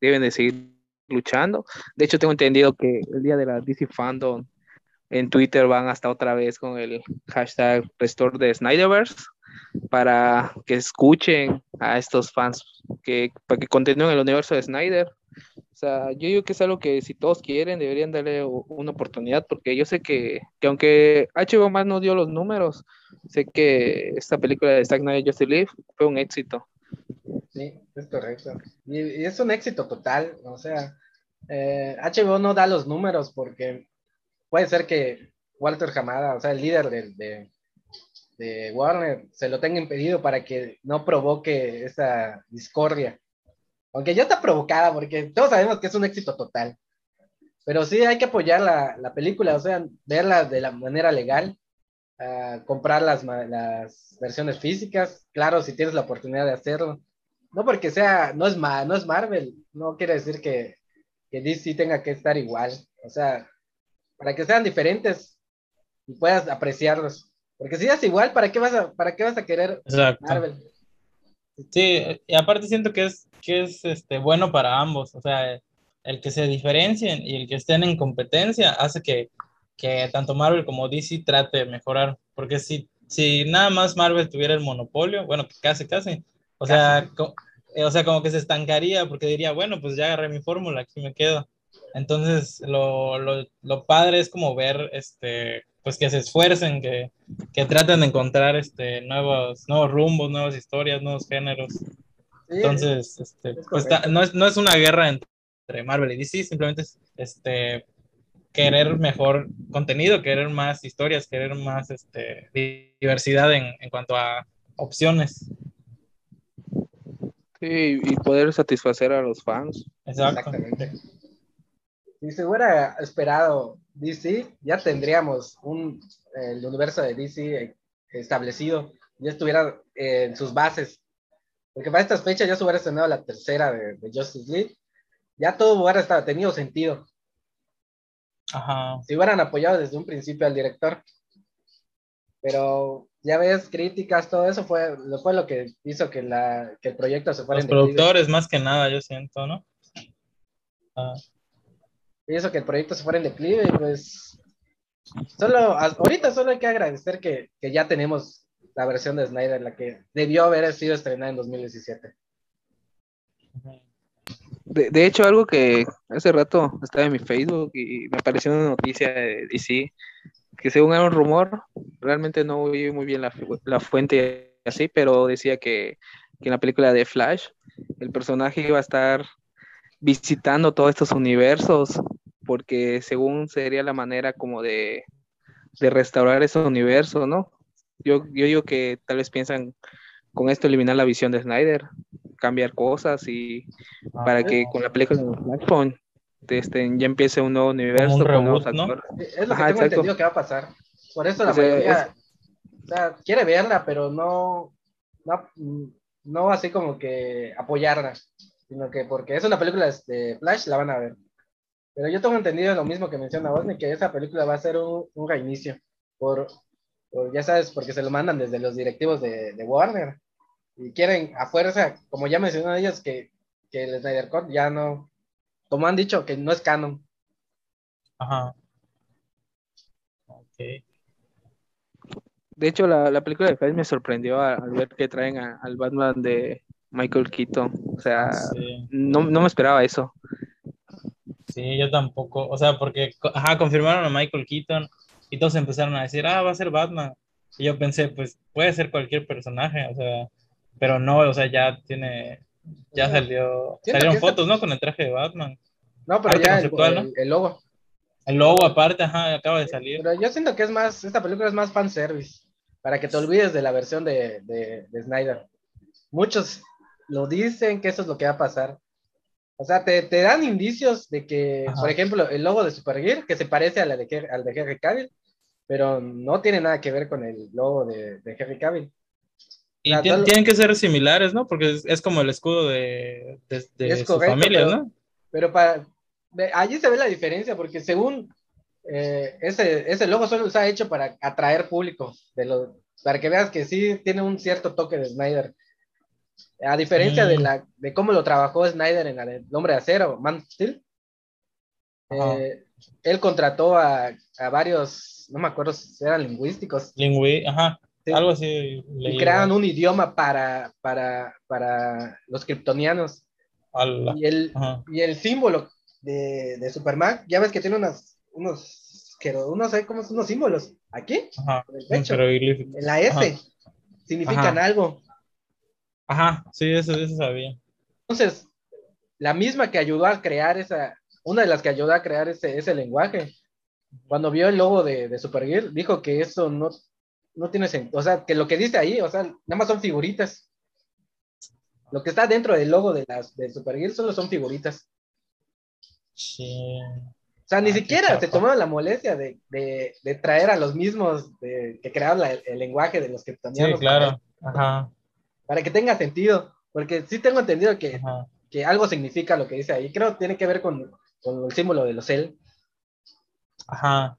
deben de seguir luchando. De hecho, tengo entendido que el día de la DC Fandom en Twitter van hasta otra vez con el hashtag Restore de Snyderverse para que escuchen a estos fans, que, para que continúen el universo de Snyder o sea, yo digo que es algo que si todos quieren deberían darle una oportunidad porque yo sé que, que aunque HBO más no dio los números, sé que esta película de Zack Snyder Just Live fue un éxito. Sí, es correcto. Y, es un éxito total, o sea, HBO eh, no da los números porque puede ser que Walter Hamada, o sea, el líder de, de Warner, se lo tenga impedido para que no provoque esa discordia aunque ya está provocada, porque todos sabemos que es un éxito total. Pero sí hay que apoyar la, la película, o sea, verla de la manera legal, uh, comprar las, las, versiones físicas, claro, si tienes la oportunidad de hacerlo. No porque sea, no es, no es Marvel, no quiere decir que, que DC tenga que estar igual. O sea, para que sean diferentes y puedas apreciarlos. Porque si es igual, ¿para qué vas a, para qué vas a querer Marvel? Sí, y aparte siento que es, que es este, bueno para ambos, o sea, el que se diferencien y el que estén en competencia hace que, que tanto Marvel como DC trate de mejorar, porque si, si nada más Marvel tuviera el monopolio, bueno, casi, casi, o sea, o sea, como que se estancaría porque diría, bueno, pues ya agarré mi fórmula, aquí me quedo. Entonces, lo, lo, lo padre es como ver este, pues que se esfuercen, que, que traten de encontrar este, nuevos, nuevos rumbos, nuevas historias, nuevos géneros. Entonces, este, pues no, es, no es una guerra entre Marvel y DC, simplemente es este, querer mejor contenido, querer más historias, querer más este, diversidad en, en cuanto a opciones. Sí, y poder satisfacer a los fans. Exactamente. Si se hubiera esperado DC, ya tendríamos un, el universo de DC establecido, ya estuviera en sus bases. Porque para estas fechas ya se hubiera estrenado la tercera de, Justice League. Ya todo hubiera estado, tenido sentido. Ajá. Si hubieran apoyado desde un principio al director. Pero ya ves, críticas, todo eso fue, fue lo que hizo que, la, que el proyecto se fuera Los productores, más que nada, yo siento, ¿no? Ah y eso que el proyecto se fuera en declive, pues solo, ahorita solo hay que agradecer que, que, ya tenemos la versión de Snyder, la que debió haber sido estrenada en 2017. De, de hecho, algo que hace rato estaba en mi Facebook y me apareció una noticia de DC, que según era un rumor, realmente no vi muy bien la, la fuente así, pero decía que, que en la película de Flash, el personaje iba a estar visitando todos estos universos, porque según sería la manera como de, de restaurar ese universo, ¿no? Yo, yo digo que tal vez piensan con esto eliminar la visión de Snyder, cambiar cosas y ah, para que con la película de Flashpoint este, ya empiece un nuevo universo Es lo que tengo entendido que va a pasar. Por eso la mayoría O sea, quiere verla, pero no, no, no así como que apoyarla, sino que porque es una película de Flash, la van a ver. Pero yo tengo entendido lo mismo que menciona Osni, que esa película va a ser un, un reinicio, por, por, ya sabes, porque se lo mandan desde los directivos de, de Warner, y quieren a fuerza, como ya mencionaron ellos, que, que el Snyder Cut ya no, como han dicho, que no es canon. Ajá. Ok. De hecho, la, la película de Flash me sorprendió al, al ver que traen a- al Batman de Michael Keaton. O sea, Sí. no, no me esperaba eso. Sí, yo tampoco. O sea, porque ajá, confirmaron a Michael Keaton y todos empezaron a decir, ah, va a ser Batman. Y yo pensé, pues puede ser cualquier personaje, o sea, pero no, o sea, ya tiene, ya salió, Siento salieron fotos, ¿no? Con el traje de Batman. No, pero Arte ya el, ¿no? el- el logo. El logo aparte, ajá, acaba de salir. Pero yo siento que es más, esta película es más fanservice, para que te olvides de la versión de, de, de Snyder. Muchos lo dicen que eso es lo que va a pasar. O sea, te, te dan indicios de que, Ajá. por ejemplo, el logo de Supergear, que se parece a la de, al de Henry Cavill, pero no tiene nada que ver con el logo de, de Henry Cavill. Y solo- tienen que ser similares, ¿no? Porque es, es como el escudo de, de, de Es su correcto, familia, pero- ¿no? Pero para, allí se ve la diferencia, porque según eh, ese, ese logo solo se ha hecho para atraer público, de lo, para que veas que sí tiene un cierto toque de Snyder. A diferencia de, Mm. la, de cómo lo trabajó Snyder en de Hombre de Acero, Man of Steel, eh, él contrató a, a varios, no me acuerdo si eran lingüísticos, Lingüi, ajá, Sí. algo así. y leí, crearon ¿no? un idioma para, para, para los kryptonianos. Ala, Y el, ajá. y el símbolo de, de Superman, ya ves que tiene unas, unos, que no sé cómo son unos símbolos. Aquí, Ajá, en el pecho, en la S, Ajá. significan Ajá. algo. Ajá, sí, eso, eso sabía. Entonces, la misma que ayudó a crear esa, una de las que ayudó a crear ese, ese lenguaje, cuando vio el logo de, de Supergirl, dijo que eso no, no tiene sentido. O sea, que lo que dice ahí, o sea, nada más son figuritas. Lo que está dentro del logo de, las, de Supergirl solo son figuritas. Sí. O sea, ni Ah, siquiera se tomaron la molestia de, de- de traer a los mismos de- que crearon la- el lenguaje de los Sí, kryptonianos claro. Ajá, para, que tenga sentido. Porque sí tengo entendido que, que algo significa lo que dice ahí. Creo que tiene que ver con, con el símbolo de los cel. Ajá.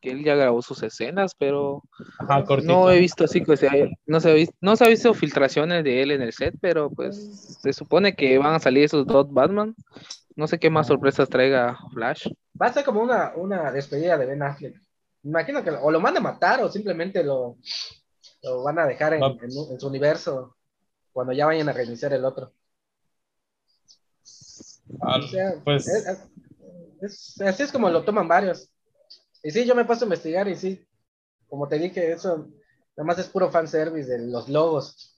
que él ya grabó sus escenas, pero Ajá, no he visto así que se no se ha visto, no se ha visto filtraciones de él en el set, pero pues se supone que van a salir esos dos Batman. No sé qué más sorpresas traiga Flash. Va a ser como una, una despedida de Ben Affleck. Me imagino que o lo van a matar o simplemente lo, lo van a dejar en, su universo cuando ya vayan a reiniciar el otro. Ah, O sea, pues es- es- así es como lo toman varios. Y sí, yo me paso a investigar y sí, como te dije, eso nada más es puro fanservice de los logos.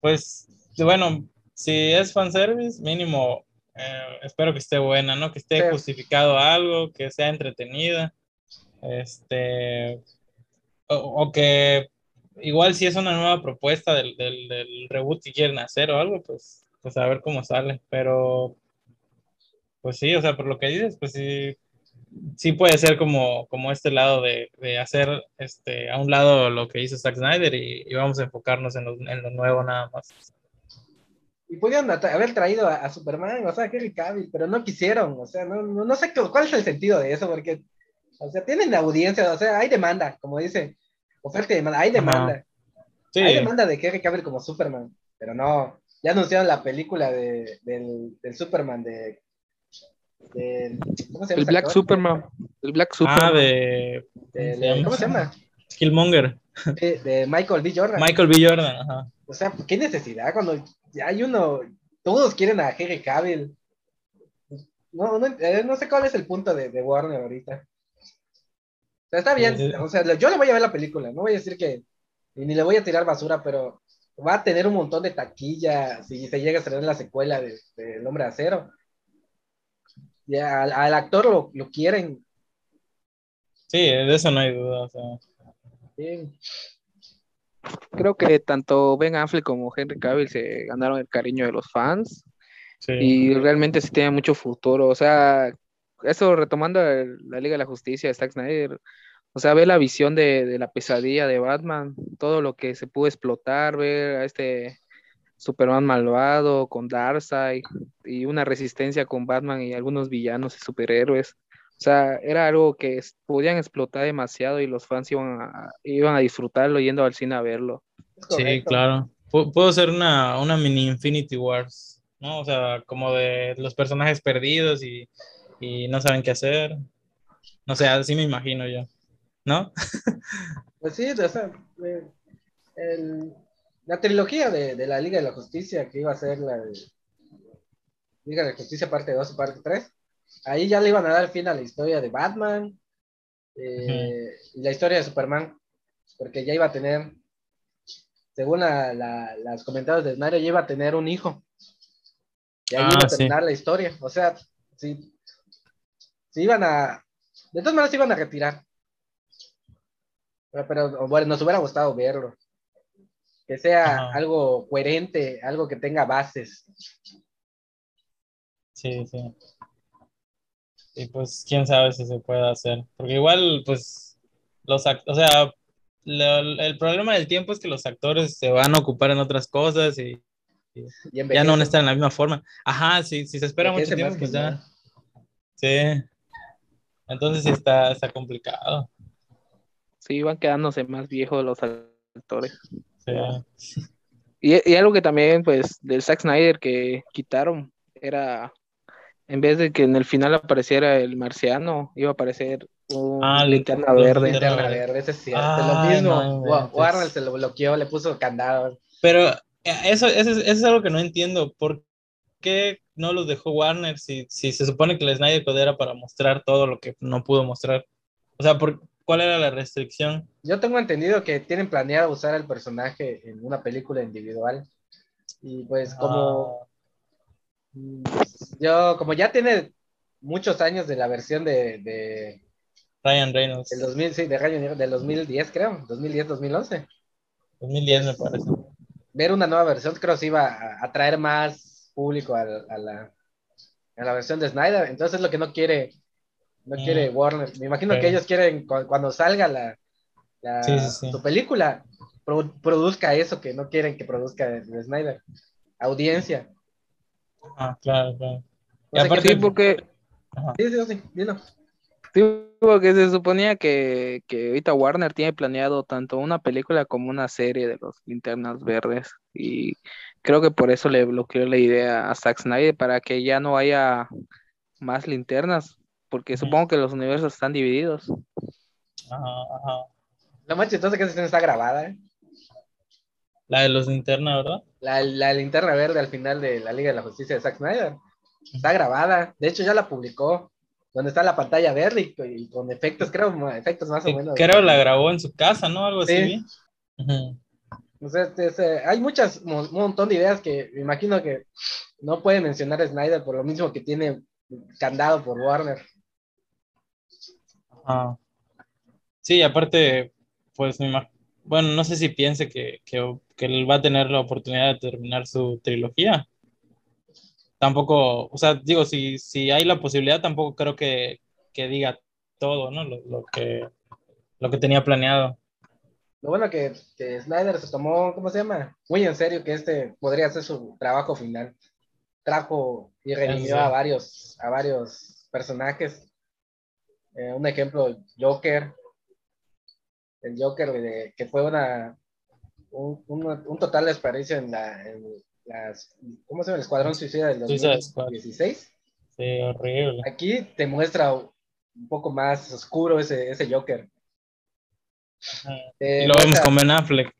Pues, bueno, si es fanservice, mínimo, eh, espero que esté buena, ¿no? Que esté Sí. justificado algo, que sea entretenida, este, o, o que igual si es una nueva propuesta del, del, del reboot que quieren hacer o algo, pues, pues a ver cómo sale, pero, pues sí, o sea, por lo que dices, pues sí, sí puede ser como, como este lado de, de hacer, este, a un lado lo que hizo Zack Snyder y, y vamos a enfocarnos en lo, en lo nuevo nada más. Y pudieron haber traído a, a Superman, o sea, a Henry Cavill, pero no quisieron, o sea, no, no, no sé qué- cuál es el sentido de eso, porque, o sea, tienen audiencia, o sea, hay demanda, como dice, oferta y demanda, hay demanda. Sí, Hay demanda de Henry Cavill como Superman, pero no, ya anunciaron la película de, del, del Superman de... del- ¿Cómo se llama? El ese Black actor? Superman. El Black ah, Superman. de, Del- ¿Cómo se llama? Killmonger, De, de Michael B. Jordan. Michael B. Jordan, ajá. O sea, ¿qué necesidad cuando ya hay uno, todos quieren a Henry Cavill? No, no, eh, no sé cuál es el punto de, de Warner ahorita. O sea, está bien, Sí, sí. o sea, yo le voy a ver la película, no voy a decir que, y ni le voy a tirar basura, pero va a tener un montón de taquilla si se llega a estrenar la secuela de, de El Hombre de Acero. Al, al actor lo, lo quieren. Sí, de eso no hay duda. o sea. sí. Creo que tanto Ben Affleck como Henry Cavill se ganaron el cariño de los fans Sí. y realmente sí tiene mucho futuro. O sea, eso retomando el- la Liga de la Justicia de Zack Snyder, o sea, ve la visión de, de la pesadilla de Batman, todo lo que se pudo explotar, ver a este Superman malvado con Darkseid y una resistencia con Batman y algunos villanos y superhéroes. O sea, era algo que podían explotar demasiado y los fans iban a, iban a disfrutarlo yendo al cine a verlo. Sí, claro. Pu- Puedo ser una, una mini Infinity Wars, ¿no? O sea, como de los personajes perdidos y, y no saben qué hacer. No sé, así me imagino yo, ¿no? Pues sí, o sea, el- la trilogía de, de la Liga de la Justicia, que iba a ser la de Liga de la Justicia parte 2 y parte 3, ahí ya le iban a dar fin a la historia de Batman eh, y la historia de Superman, porque ya iba a tener, según la, la- las comentarios de Snyder, ya iba a tener un hijo. Y ahí Ah, iba a sí. terminar la historia. O sea, si, si iban a, de todas maneras se iban a retirar. Pero, pero, bueno, nos hubiera gustado verlo. Que sea Ajá. algo coherente, algo que tenga bases. Sí, sí. Y pues quién sabe si se puede hacer. Porque igual, pues, los actores, o sea, lo- el problema del tiempo es que los actores se van a ocupar en otras cosas y Y ya no van a estar en la misma forma. Ajá, sí, si se espera mucho tiempo, pues ya. nada. Sí. Entonces sí está, está complicado. Sí, van quedándose más viejos los actores. Sí. Y, y algo que también, pues, del Zack Snyder que quitaron era, en vez de que en el final apareciera el marciano, iba a aparecer un Ah, li- linterna verde. linterna verde. verde, ese es cierto. Ay, lo mismo. no. Warner se lo bloqueó, le puso candado. Pero eh, eso, eso, es, eso es algo que no entiendo. ¿Por qué no los dejó Warner si, si se supone que el Snyder Code era para mostrar todo lo que no pudo mostrar? O sea, ¿por, ¿cuál era la restricción? Yo tengo entendido que tienen planeado usar al personaje en una película individual. Y pues como Ah, mm, yo, como ya tiene muchos años de la versión de, de Ryan Reynolds, del 2000, sí, de Negro, del 2010 creo, 2010, 2011. 2010 me parece. Ver una nueva versión creo que iba a atraer más público a, a la, a la versión de Snyder. Entonces es lo que no quiere, no Mm. quiere Warner. Me imagino Ok. que ellos quieren cu- cuando salga la, la- Sí, sí, sí. su película pro- produzca eso que no quieren que produzca de, de Snyder. Audiencia. Ah, claro, claro. Sea, aparte- que- Sí, porque, Ajá. sí, sí, sí, dilo. sí, porque se suponía que, que ahorita Warner tiene planeado tanto una película como una serie de los linternas verdes. Y creo que por eso le bloqueó la idea a Zack Snyder para que ya no haya más linternas. Porque supongo que los universos están divididos. Ajá, ajá. Lo más chistoso es que esa escena está grabada, ¿eh? La de los linterna, ¿verdad? La, la linterna verde al final de la Liga de la Justicia de Zack Snyder. Está grabada. De hecho, ya la publicó. Donde está la pantalla verde y, y con efectos, creo, efectos más o menos. Creo la grabó en su casa, ¿no? Algo así. Sí. este, este, hay muchas, un montón de ideas que me imagino que no puede mencionar a Snyder por lo mismo que tiene candado por Warner. Ajá. Sí, aparte, pues bueno, no sé si piense que, que, que él va a tener la oportunidad de terminar su trilogía. Tampoco, o sea, digo, si, si hay la posibilidad, tampoco creo que, que diga todo, ¿no? Lo, lo que, lo que tenía planeado. Lo bueno que, que Snyder se tomó, ¿cómo se llama? Muy en serio que este podría ser su trabajo final. Trajo y redimió a varios, a varios personajes. Eh, un ejemplo, Joker. El Joker de- que fue una un, un- un total desperdicio en la en las ¿cómo se llama? el Escuadrón Suicida del Suicide Squad. 2016. Sí, horrible. Aquí te muestra un poco más oscuro ese, ese Joker. Y lo vemos con Ben Affleck.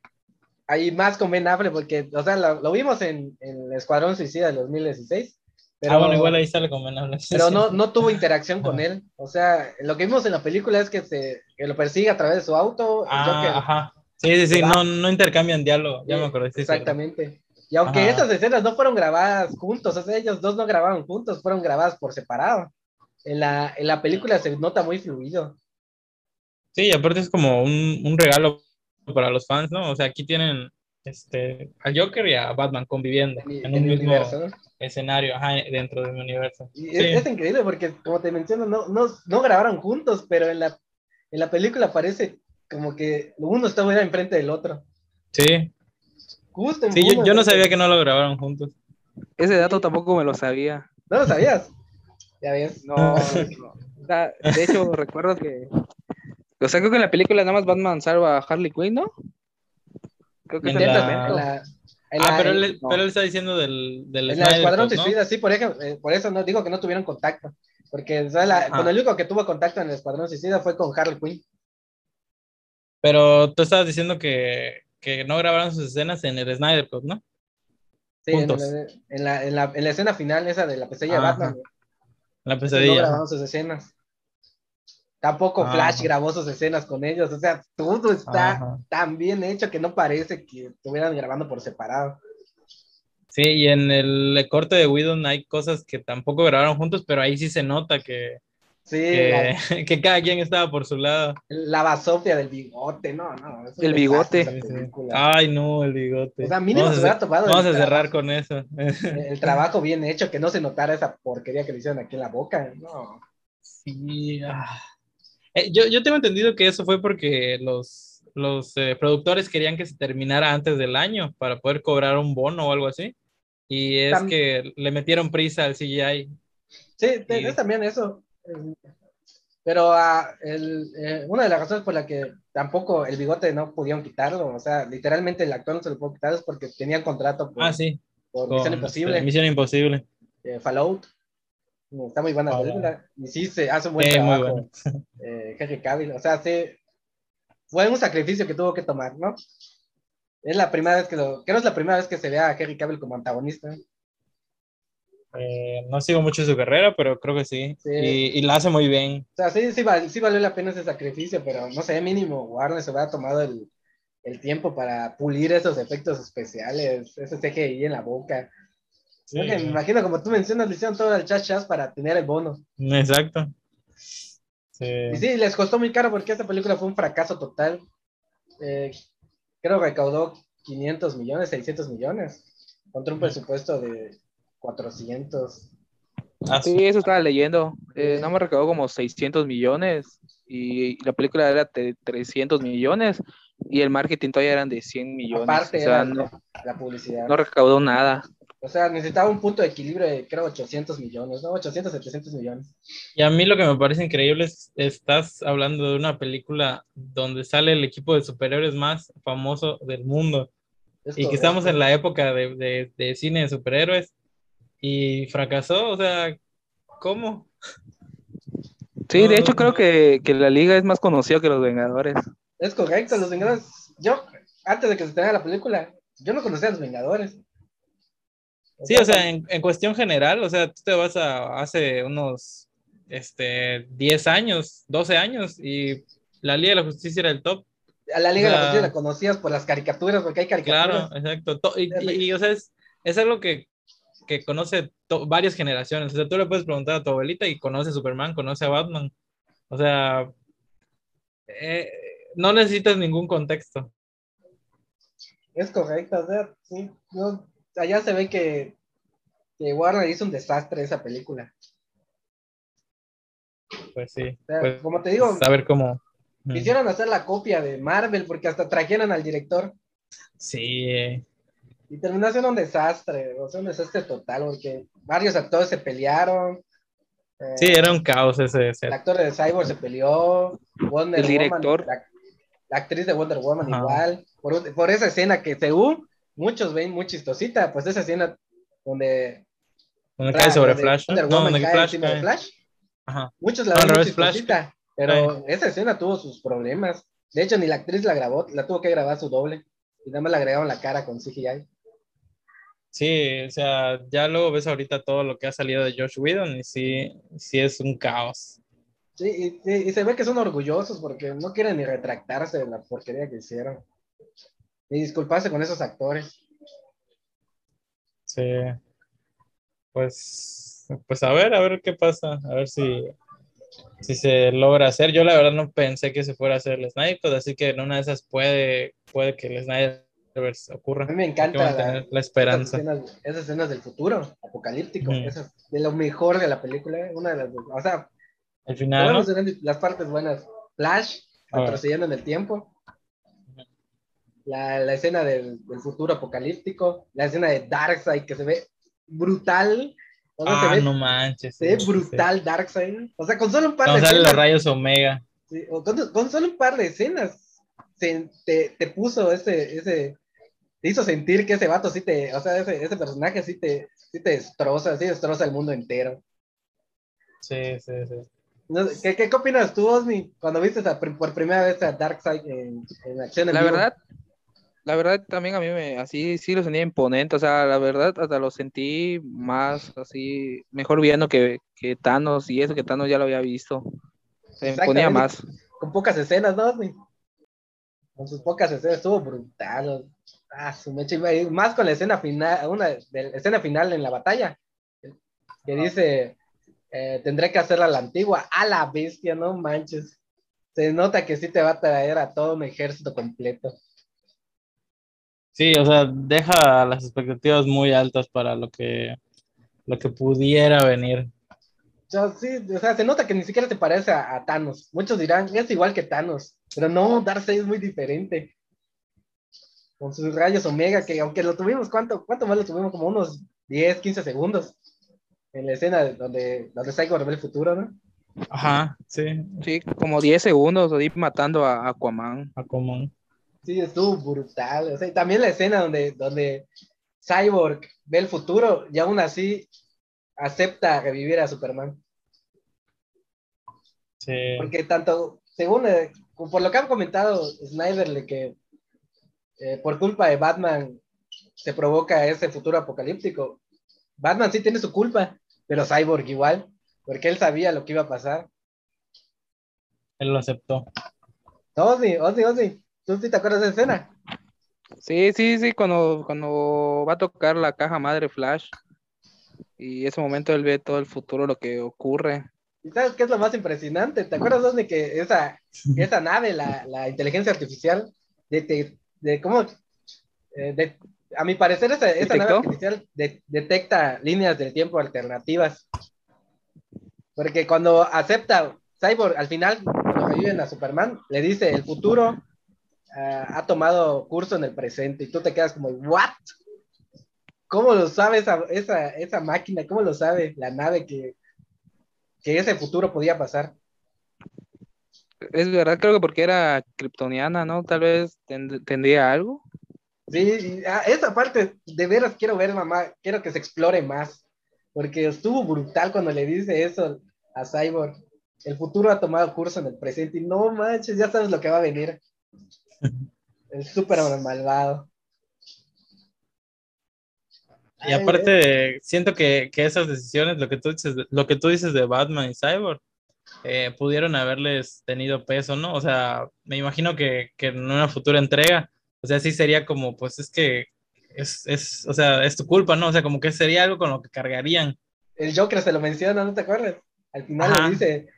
ahí más con Ben Affleck, porque, o sea, lo, lo vimos en, en el Escuadrón Suicida del 2016, pero, ah, bueno, igual ahí sale con Ben Affleck. pero no, no tuvo interacción con él. O sea, lo que vimos en la película es que, se, que lo persigue a través de su auto, Ah, Joker, ajá. Sí, sí, sí, va. no, no intercambian diálogo, ya Sí, me acordé. sí. Exactamente. Y aunque Ajá. esas escenas no fueron grabadas juntos, o sea, ellos dos no grabaron juntos, fueron grabadas por separado. En la, en la película se nota muy fluido. Sí, y aparte es como un, un regalo para los fans, ¿no? O sea, aquí tienen este, al Joker y a Batman conviviendo En, en en un mismo universo. Escenario, ajá, dentro de mi universo. Y Sí. es, increíble porque, como te menciono, no, no, no grabaron juntos, pero en la, en la película parece como que uno estaba enfrente del otro. Sí, Justo sí, yo, yo no sabía que no lo grabaron juntos. Ese dato tampoco me lo sabía. ¿No lo sabías? Ya ves. No, no. O sea, de hecho, recuerdo que. O sea, creo que en la película nada más Batman salva a Harley Quinn, ¿no? Creo que En la- la- la- pero en- él, no. pero él está diciendo del, del En Snyder Escuadrón ¿no? Suicida, sí, por, ejemplo, eh, por eso no digo que no tuvieron contacto. Porque la- con el único que tuvo contacto en el Escuadrón Suicida fue con Harley Quinn. Pero tú estabas diciendo que, que no grabaron sus escenas en el Snyder Cut, ¿no? Sí, en, la, en, la, en, la, en la escena final esa de la pesadilla de. Batman. La No pesadilla. grabaron sus escenas. Tampoco Ajá. Flash grabó sus escenas con ellos. O sea, todo está Ajá. tan bien hecho que no parece que estuvieran grabando por separado. Sí, y en el corte de Whedon hay cosas que tampoco grabaron juntos, pero ahí sí se nota que, Sí, que, la, que cada quien estaba por su lado. la basofia del bigote, no, no. El bigote. Sí. Ay, no, el bigote. O sea, mínimo vamos se a, hubiera el vamos a cerrar trabajo. con eso. el trabajo bien hecho, que no se notara esa porquería que le hicieron aquí en la boca. No. Sí. ah. Eh, yo, yo tengo entendido que eso fue porque los, los eh, productores querían que se terminara antes del año para poder cobrar un bono o algo así. Y es Tam- que le metieron prisa al CGI. Sí, Sí. es también eso. Pero ah, el, eh, una de las razones por la que tampoco el bigote no pudieron quitarlo, o sea, literalmente el actor no se lo pudo quitar es porque tenían contrato por, Ah, sí. por con, Misión este, Imposible, Misión Imposible. eh, Fallout. Está muy buena la película. Y sí, se hace un buen Sí, muy trabajo. eh, Henry Cavill. O sea, sí, fue un sacrificio que tuvo que tomar, ¿no? Es la primera vez que lo, creo que es la primera vez que se ve a Henry Cavill como antagonista. Eh, no sigo mucho su carrera, pero creo que sí. Sí. Y, y la hace muy bien. O sea, sí, sí, val- sí valió la pena ese sacrificio, pero no sé, mínimo Warner se hubiera tomado el, el tiempo para pulir esos efectos especiales, ese CGI en la boca. Sí. Creo que me imagino, como tú mencionas, le hicieron todo el chas chas para tener el bono. Exacto. Sí. Y sí, les costó muy caro porque esta película fue un fracaso total. Eh, creo que recaudó 500 millones, 600 millones, contra un presupuesto de 400. Ah, Sí, eso estaba leyendo. Eh, no me recaudó como 600 millones y la película era de 300 millones y el marketing todavía eran de 100 millones. Aparte o sea, era no, la publicidad. no recaudó nada. O sea, necesitaba un punto de equilibrio de, creo, 800 millones, ¿no? 800, 700 millones. Y a mí lo que me parece increíble es, estás hablando de una película donde sale el equipo de superhéroes más famoso del mundo y que estamos correcto. en la época de, de, de cine de superhéroes y fracasó, o sea, ¿cómo? Sí, de No. hecho creo que, que la liga es más conocida que los Vengadores. Es correcto, los Vengadores. Yo, antes de que se estrenara la película, yo no conocía a los Vengadores. Sí, o sea, en, en cuestión general, o sea, tú te vas a hace unos este, 10 años, 12 años y la Liga de la Justicia era el top. a la Liga de la Justicia la conocías por las caricaturas, porque hay caricaturas. Claro, exacto. To- Y, y- y, o sea, es, es algo que, que conoce varias generaciones. O sea, tú le puedes preguntar a tu abuelita y conoce a Superman, conoce a Batman. O sea, eh, no necesitas ningún contexto. Es correcto, o sea, sí, no, allá se ve que, que Warner hizo un desastre esa película. Pues sí. O sea, Pues, como te digo, a ver cómo. Mm. quisieron hacer la copia de Marvel porque hasta trajeron al director Sí, y terminó siendo un desastre, o sea, un desastre total porque varios actores se pelearon. eh, sí, era un caos ese El set. actor de Cyborg se peleó, Wonder El director. Woman, la, la actriz de Wonder Woman Ajá. igual, por, por esa escena que según muchos ven muy chistosita, pues esa escena donde Donde cae sobre donde Flash. ¿no? Wonder No, Woman donde cae Flash cae. Ajá. muchos la ven muy Flash chistosita, pero esa escena tuvo sus problemas. De hecho, ni la actriz la grabó, la tuvo que grabar su doble. Y nada más le agregaron la cara con CGI. Sí, o sea, ya luego ves ahorita todo lo que ha salido de Josh Whedon y sí, sí es un caos. Sí, y, y- y se ve que son orgullosos porque no quieren ni retractarse de la porquería que hicieron. Y disculparse con esos actores. Sí. Pues, pues a ver, a ver qué pasa, a ver si, si se logra hacer. Yo la verdad no pensé que se fuera a hacer el Sniper, así que en una de esas puede, puede que el Snyder ocurra. A mí me encanta la, la esperanza. Esas escenas, esas escenas del futuro, apocalíptico, Ujú. esas de lo mejor de la película, una de las, o sea, Al final, ¿no? las partes buenas. Flash, retrocediendo en el tiempo. La, la escena del, del futuro apocalíptico, la escena de Darkseid que se ve brutal. O sea, Ah, se ve, no manches. se ve sí, sí, sí. brutal Darkseid. O sea, con solo un par Cuando de salen los escenas. rayos Omega. sí, o con, con solo un par de escenas. se- te, te puso ese, ese. Te hizo sentir que ese vato sí te. O sea, ese, ese personaje sí te, sí te destroza, sí destroza el mundo entero. Sí, sí, sí. ¿qué, qué, qué opinas tú, Osni, cuando viste a- por primera vez a Darkseid en, en acción en La vivo? verdad, la verdad también a mí me, así sí lo sentí imponente, o sea, la verdad hasta lo sentí más así, mejor viendo que, que Thanos y eso que Thanos ya lo había visto. Se me ponía Exactamente. más. con pocas escenas, ¿no? Con sus pocas escenas, estuvo brutal. Ah, su mecha, y más con la escena final, una de la escena final en la batalla, que dice, eh, tendré que hacerla a la antigua, a la bestia, no manches. Se nota que sí te va a traer a todo un ejército completo. Sí, o sea, deja las expectativas muy altas para lo que, lo que pudiera venir. O sea, sí, o sea, se nota que ni siquiera te parece a, a Thanos. Muchos dirán, es igual que Thanos, pero no, Darkseid es muy diferente. Con sus rayos Omega, que aunque lo tuvimos, ¿cuánto, cuánto más lo tuvimos? Como unos 10, 15 segundos en la escena de- donde, donde Cyborg ve el futuro, ¿no? Ajá, sí, Sí, como 10 segundos ahí matando a Aquaman. a común. Sí, estuvo brutal. O sea, también la escena donde, donde Cyborg ve el futuro y aún así acepta revivir a Superman. Sí, Porque tanto, según, eh, por lo que han comentado Snyder, de que eh, por culpa de Batman se provoca ese futuro apocalíptico. Batman sí tiene su culpa, pero Cyborg igual, porque él sabía lo que iba a pasar. él lo aceptó. Ozzy, Ozzy, Ozzy, ¿tú sí te acuerdas de esa escena? Sí, sí, sí, cuando, cuando va a tocar la caja madre Flash. Y ese momento él ve todo el futuro, lo que ocurre. ¿Y sabes qué es lo más impresionante? ¿Te acuerdas, Ozzy, que esa, esa nave, la, la inteligencia artificial, de, de, de cómo, eh, de- a mi parecer, esa, esa nave artificial de- detecta líneas del tiempo alternativas. Porque cuando acepta Cyborg, al final, cuando reviven a Superman, le dice, el futuro ha tomado curso en el presente, y tú te quedas como, ¿what? ¿Cómo lo sabe esa, esa, esa máquina? ¿Cómo lo sabe la nave que, que ese futuro podía pasar? Es verdad, creo que porque era kryptoniana, ¿no? Tal vez tend- tendría algo. Sí, ah, esa parte de veras quiero ver, mamá, quiero que se explore más, porque estuvo brutal cuando le dice eso a Cyborg. El futuro ha tomado curso en el presente y no manches, ya sabes lo que va a venir. El súper malvado. Y aparte, siento que, que esas decisiones, lo que tú dices, lo que tú dices de Batman y Cyborg, eh, pudieron haberles tenido peso, ¿no? O sea, me imagino que, que en una futura entrega, o sea, sí sería como, pues es que es, es, o sea, es tu culpa, ¿no? O sea, como que sería algo con lo que cargarían. El Joker se lo menciona, ¿no te acuerdas? Al final Ajá. le dice,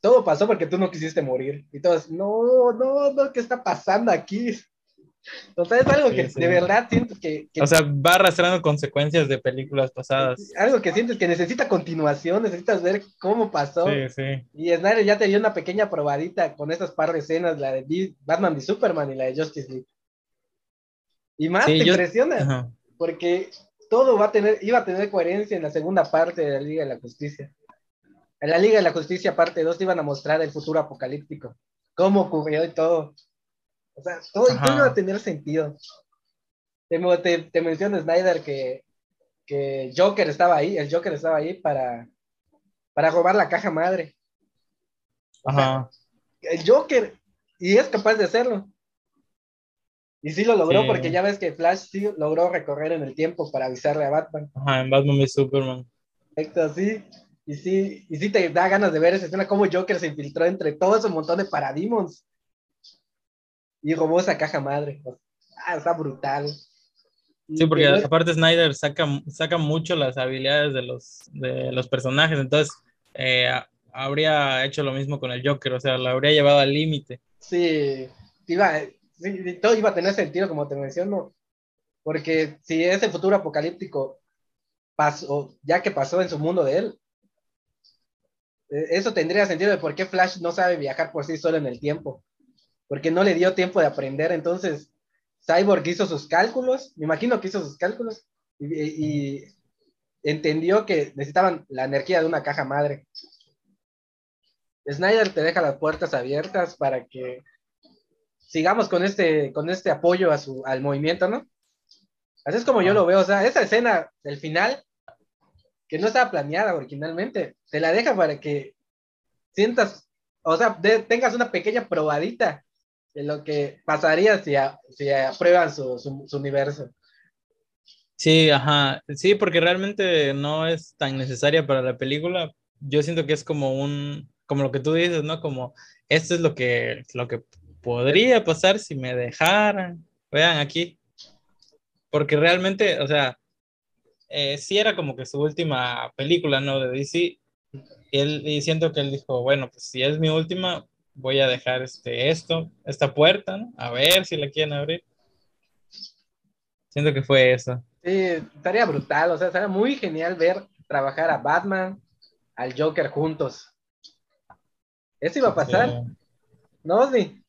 todo pasó porque tú no quisiste morir. Y todos, no, no, no, ¿qué está pasando aquí? O sea, es algo que sí. de verdad siento que, que O sea, va arrastrando consecuencias de películas pasadas. algo que sientes que necesita continuación, necesitas ver cómo pasó. Sí, sí. Y Snyder ya te dio una pequeña probadita con esas par de escenas, la de Batman y Superman y la de Justice League. Y más Sí, te yo- impresiona, Ajá. porque todo va a tener, iba a tener coherencia en la segunda parte de la Liga de la Justicia. En la Liga de la Justicia parte 2 te iban a mostrar el futuro apocalíptico, cómo ocurrió y todo. O sea, todo, iba a tener sentido. Te, te, te menciona Snyder que, que Joker estaba ahí, el Joker estaba ahí para, para robar la caja madre. O sea, Ajá. el Joker, y es capaz de hacerlo. Y sí lo logró Sí. porque ya ves que Flash sí logró recorrer en el tiempo para avisarle a Batman. Ajá, en Batman y Superman. Perfecto, sí. Y sí, y sí te da ganas de ver esa escena, cómo Joker se infiltró entre todo ese montón de parademons. y robó esa caja madre. Ah, está brutal. Sí, porque aparte Snyder saca, saca mucho las habilidades de los, de los personajes, entonces eh, habría hecho lo mismo con el Joker, o sea, lo habría llevado al límite. Sí, iba, todo iba a tener sentido, como te menciono, porque si ese futuro apocalíptico pasó, ya que pasó en su mundo de él, eso tendría sentido de por qué Flash no sabe viajar por sí solo en el tiempo, porque no le dio tiempo de aprender, entonces Cyborg hizo sus cálculos, me imagino que hizo sus cálculos y, entendió que necesitaban la energía de una caja madre. Snyder te deja las puertas abiertas para que sigamos con este, con este apoyo a su, al movimiento, ¿no? Así es como yo lo veo, o sea, esa escena del final, que no estaba planeada originalmente, te la deja para que sientas, o sea, tengas una pequeña probadita de lo que pasaría si, si aprueban su, su, universo. Sí, ajá, sí, porque realmente no es tan necesaria para la película. Yo siento que es como un, como lo que tú dices, ¿no? Como esto es lo que, lo que podría pasar si me dejaran. Vean aquí. Porque realmente, o sea, eh, sí era como que su última película, ¿no? De DC. Y, él, y siento que él dijo, bueno, pues si es mi última, voy a dejar este, esto, esta puerta, ¿no? A ver si la quieren abrir. Siento que fue eso. Sí, estaría brutal, o sea, sería muy genial ver trabajar a Batman, al Joker juntos. ¿Eso iba a pasar? ¿No, sí?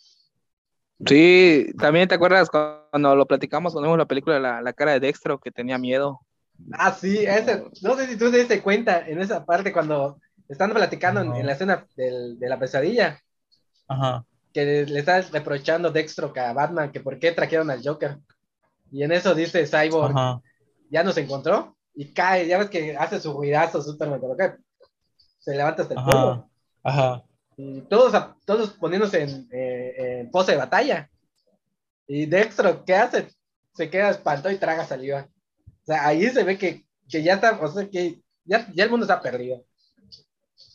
Sí, también te acuerdas cuando lo platicamos cuando vimos la película la, la cara de Dextro que tenía miedo. Ah, sí, ese, no sé si tú te diste cuenta en esa parte cuando están platicando en, la escena del, de la pesadilla, Ajá. Que le está reprochando Dextro a Batman que por qué trajeron al Joker. Y en eso dice Cyborg, ya nos encontró y cae, ya ves que hace su ruidazo Superman, se levanta hasta el polvo. Ajá. Y todos, todos poniéndose en, eh, en, pose de batalla. Y Dextro, ¿qué hace? Se queda espantado y traga saliva. O sea, ahí se ve que, que ya está, o sea, que ya, ya el mundo está perdido.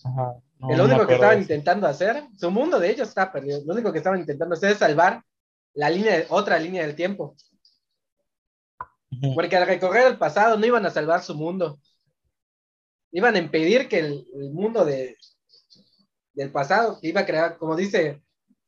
Ajá lo único que estaban intentando hacer, su mundo de ellos está perdido. Lo único que estaban intentando hacer es salvar la línea, otra línea del tiempo. Porque al recorrer el pasado no iban a salvar su mundo. Iban a impedir que el, mundo de, del pasado iba a crear, como dice,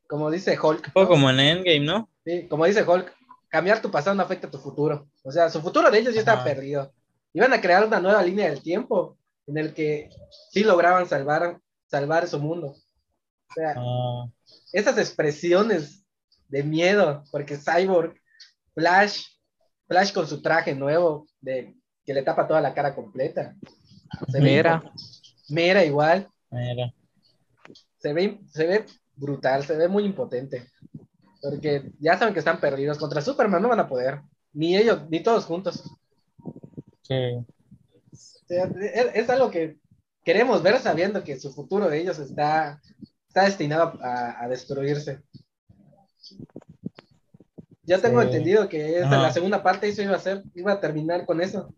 como dice Hulk. como en Endgame, ¿no? Sí, como dice Hulk, cambiar tu pasado no afecta tu futuro. O sea, su futuro de ellos ya está perdido. Iban a crear una nueva línea del tiempo en el que sí lograban salvar salvar su mundo. O sea, ah. esas expresiones de miedo, porque Cyborg, Flash, Flash con su traje nuevo, de, que le tapa toda la cara completa. Mera. Mera igual. Mera. Se ve, se ve brutal, se ve muy impotente. Porque ya saben que están perdidos. Contra Superman no van a poder. Ni ellos, ni todos juntos. Sí. es, algo que queremos ver sabiendo que su futuro de ellos está, está destinado a, destruirse. Ya tengo entendido que la segunda parte eso iba a ser, iba a terminar con eso.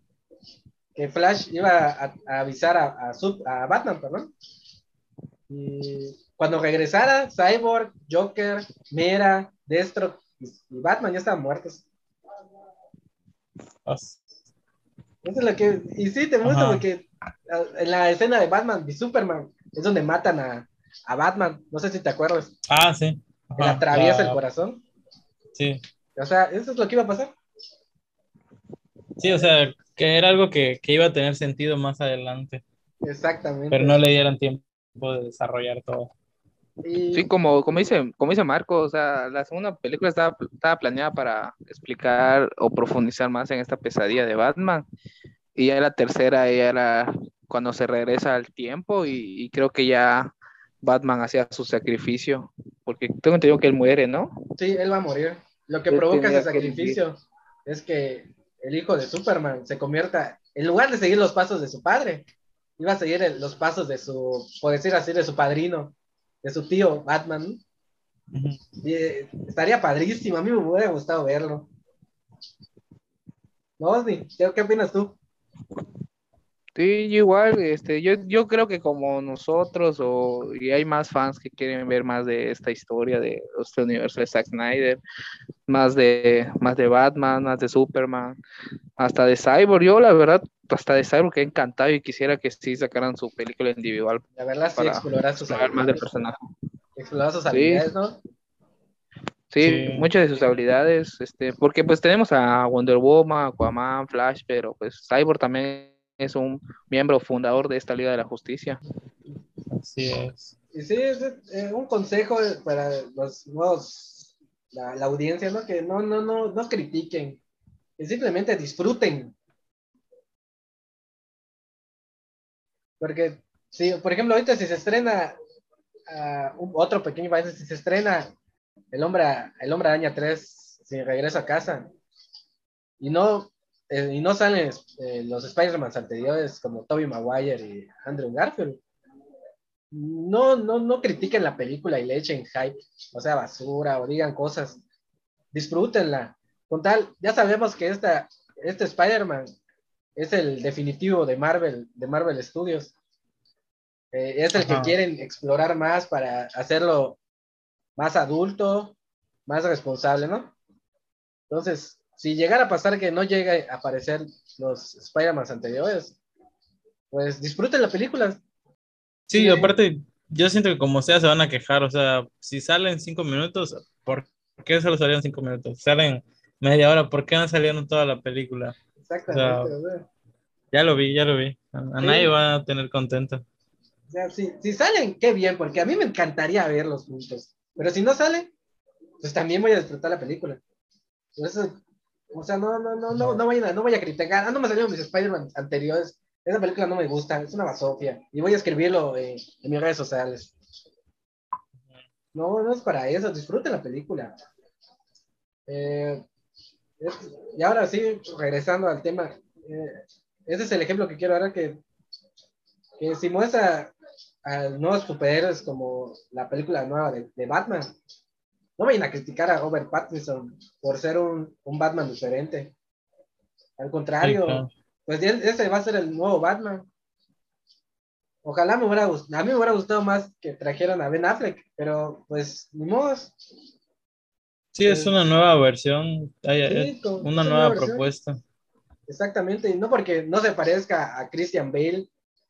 Que Flash iba a, avisar a, a, Batman, perdón. Y cuando regresara, Cyborg, Joker, Mera, Destro y, Batman ya estaban muertos. Eso es lo que. Y sí, te muestro porque en la escena de Batman y Superman es donde matan a, a Batman. No sé si te acuerdas. Ah, sí. le atraviesa el corazón. Sí. O sea, eso es lo que iba a pasar. Sí, o sea, que era algo que, que iba a tener sentido más adelante. Exactamente. Pero no le dieron tiempo de desarrollar todo. Sí, como, como, dice, como dice Marco, o sea, la segunda película estaba, estaba planeada para explicar o profundizar más en esta pesadilla de Batman. Y ya la tercera era cuando se regresa al tiempo y, creo que ya Batman hacía su sacrificio, porque tengo entendido que él muere, ¿no? Sí, él va a morir. Lo que provoca ese sacrificio es que el hijo de Superman se convierta, en lugar de seguir los pasos de su padre, iba a seguir los pasos de su, por decir así, de su padrino, de su tío Batman. Eh, estaría padrísimo, a mí me hubiera gustado verlo. ¿No, ¿Qué opinas tú? Sí, igual, este, yo, yo creo que como nosotros, o, y hay más fans que quieren ver más de esta historia de este universo de Zack Snyder, más de, más de Batman, más de Superman, hasta de Cyborg. Yo, la verdad, hasta de Cyborg que he encantado y quisiera que sí sacaran su película individual. La verdad, sí, Para explorar sus Saber más habilidades. personaje. Explorar sus Sí. habilidades, ¿no? Sí, Sí. muchas de sus habilidades, este, porque pues tenemos a Wonder Woman, Aquaman, Flash, pero pues Cyborg también es un miembro fundador de esta Liga de la Justicia. Así es. Y sí, es eh, un consejo para los nuevos, la, la audiencia, ¿no? Que no, no, no, no critiquen, que simplemente disfruten. Porque, si, por ejemplo, ahorita si se estrena ah, un- otro pequeño país, si se estrena El Hombre, el hombre Araña 3, sin regreso a casa, y no, eh, y no salen eh, los Spider-Man anteriores como Tobey Maguire y Andrew Garfield, no, no, no critiquen la película y le echen hype, o sea, basura, o digan cosas. Disfrútenla. Con tal, ya sabemos que esta, este Spider-Man es el definitivo de Marvel, de Marvel Studios. Eh, es el Ajá. que quieren explorar más para hacerlo más adulto, más responsable, ¿no? Entonces, si llegara a pasar que no llegue a aparecer los Spider-Man anteriores, pues disfruten la película. Sí, Sí. aparte, yo siento que como sea se van a quejar. O sea, si salen cinco minutos, ¿por qué solo salieron cinco minutos? Salen media hora, ¿por qué no salieron toda la película? Exactamente. o sea. Ya lo vi, ya lo vi. A, a Sí. nadie va a tener contento. O sea, si, si salen, qué bien, porque a mí me encantaría verlos juntos. Pero si no salen, pues también voy a disfrutar la película. Por eso, o sea, no, no, no, no, no vayan a, no voy a criticar. Ah, no me salieron mis Spider-Man anteriores. Esa película no me gusta, es una basofia. Y voy a escribirlo en mis redes sociales. No, no es para eso, disfruten la película. Eh, y ahora sí, regresando al tema, eh, ese es el ejemplo que quiero dar que, que si muestra a nuevos superhéroes como la película nueva de, de Batman, no vayan a criticar a Robert Pattinson por ser un, un Batman diferente. Al contrario, Sí, claro. pues ese va a ser el nuevo Batman. Ojalá me hubiera gustado, a mí me hubiera gustado más que trajeran a Ben Affleck, pero pues ni modo. Sí, es una nueva versión, Sí, con- una nueva propuesta. Exactamente, y no porque no se parezca a Christian Bale,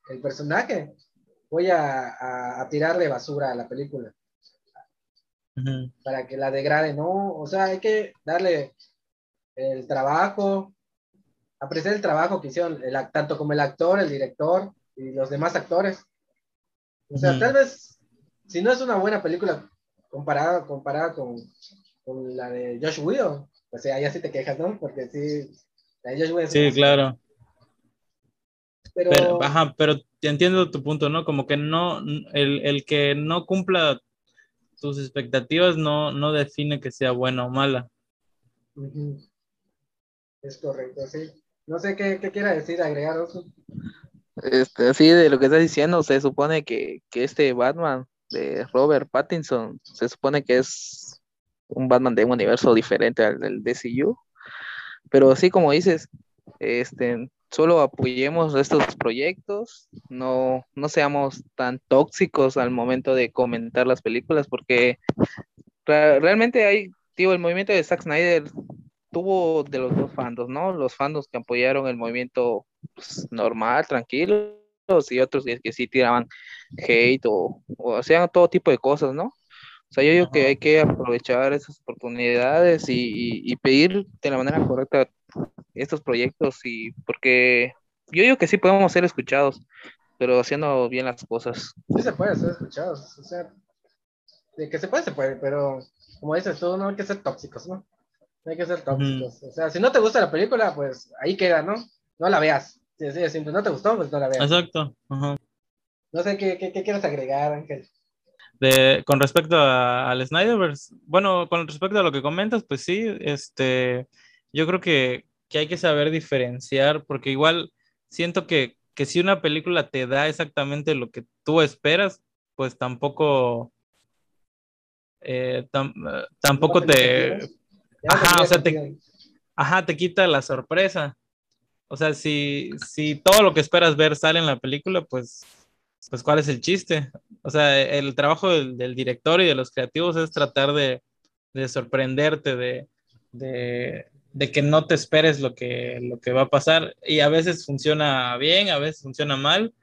el personaje, voy a, a- a tirarle basura a la película Para que la degrade, ¿no? O sea, hay que darle el trabajo, apreciar el trabajo que hicieron, el tanto como el actor, el director y los demás actores. O sea, tal vez, si no es una buena película comparada, comparada con, con la de Josh Whedon, pues ahí ya sí te quejas, ¿no? Porque sí, la de Josh Whedon Sí, claro. Pero, Pero, ajá, pero entiendo tu punto, ¿no? Como que no, el, el que no cumpla tus expectativas no, no define que sea buena o mala. Es correcto, sí. No sé qué, qué quiera decir, agregar. Este, así de lo que estás diciendo, se supone que, que este Batman de Robert Pattinson, se supone que es un Batman de un universo diferente al del DCU, pero así como dices, este, solo apoyemos estos proyectos, no, no seamos tan tóxicos al momento de comentar las películas, porque re- realmente hay, digo, el movimiento de Zack Snyder tuvo de los dos fandos, ¿no? Los fandos que apoyaron el movimiento pues, normal, tranquilos, y otros que, que sí tiraban hate o, o hacían todo tipo de cosas, ¿no? O sea, yo digo que hay que aprovechar esas oportunidades y, y- y pedir de la manera correcta estos proyectos y porque yo digo que sí podemos ser escuchados, pero haciendo bien las cosas. Sí se puede ser escuchados, o sea, de que se puede, se puede, pero como dices tú, no hay que ser tóxicos, ¿no? No hay que ser tóxicos. O sea, si no te gusta la película, pues ahí queda, ¿no? No la veas. Si de simple, no te gustó, pues no la veas. Exacto. ajá. No sé qué, qué, qué quieres agregar, Ángel. De, con respecto a- al Snyderverse, bueno, con respecto a lo que comentas, pues sí, este, yo creo que, que hay que saber diferenciar, porque igual siento que, que si una película te da exactamente lo que tú esperas, pues tampoco, eh, tam- eh, tampoco te, Ajá, o sea, te- ajá, te quita la sorpresa. O sea, si, si todo lo que esperas ver sale en la película, pues, pues ¿cuál es el chiste? O sea, el trabajo del, del director y de los creativos es tratar de, de sorprenderte, de, de, de, que no te esperes lo que, lo que va a pasar. Y a veces funciona bien, a veces funciona mal,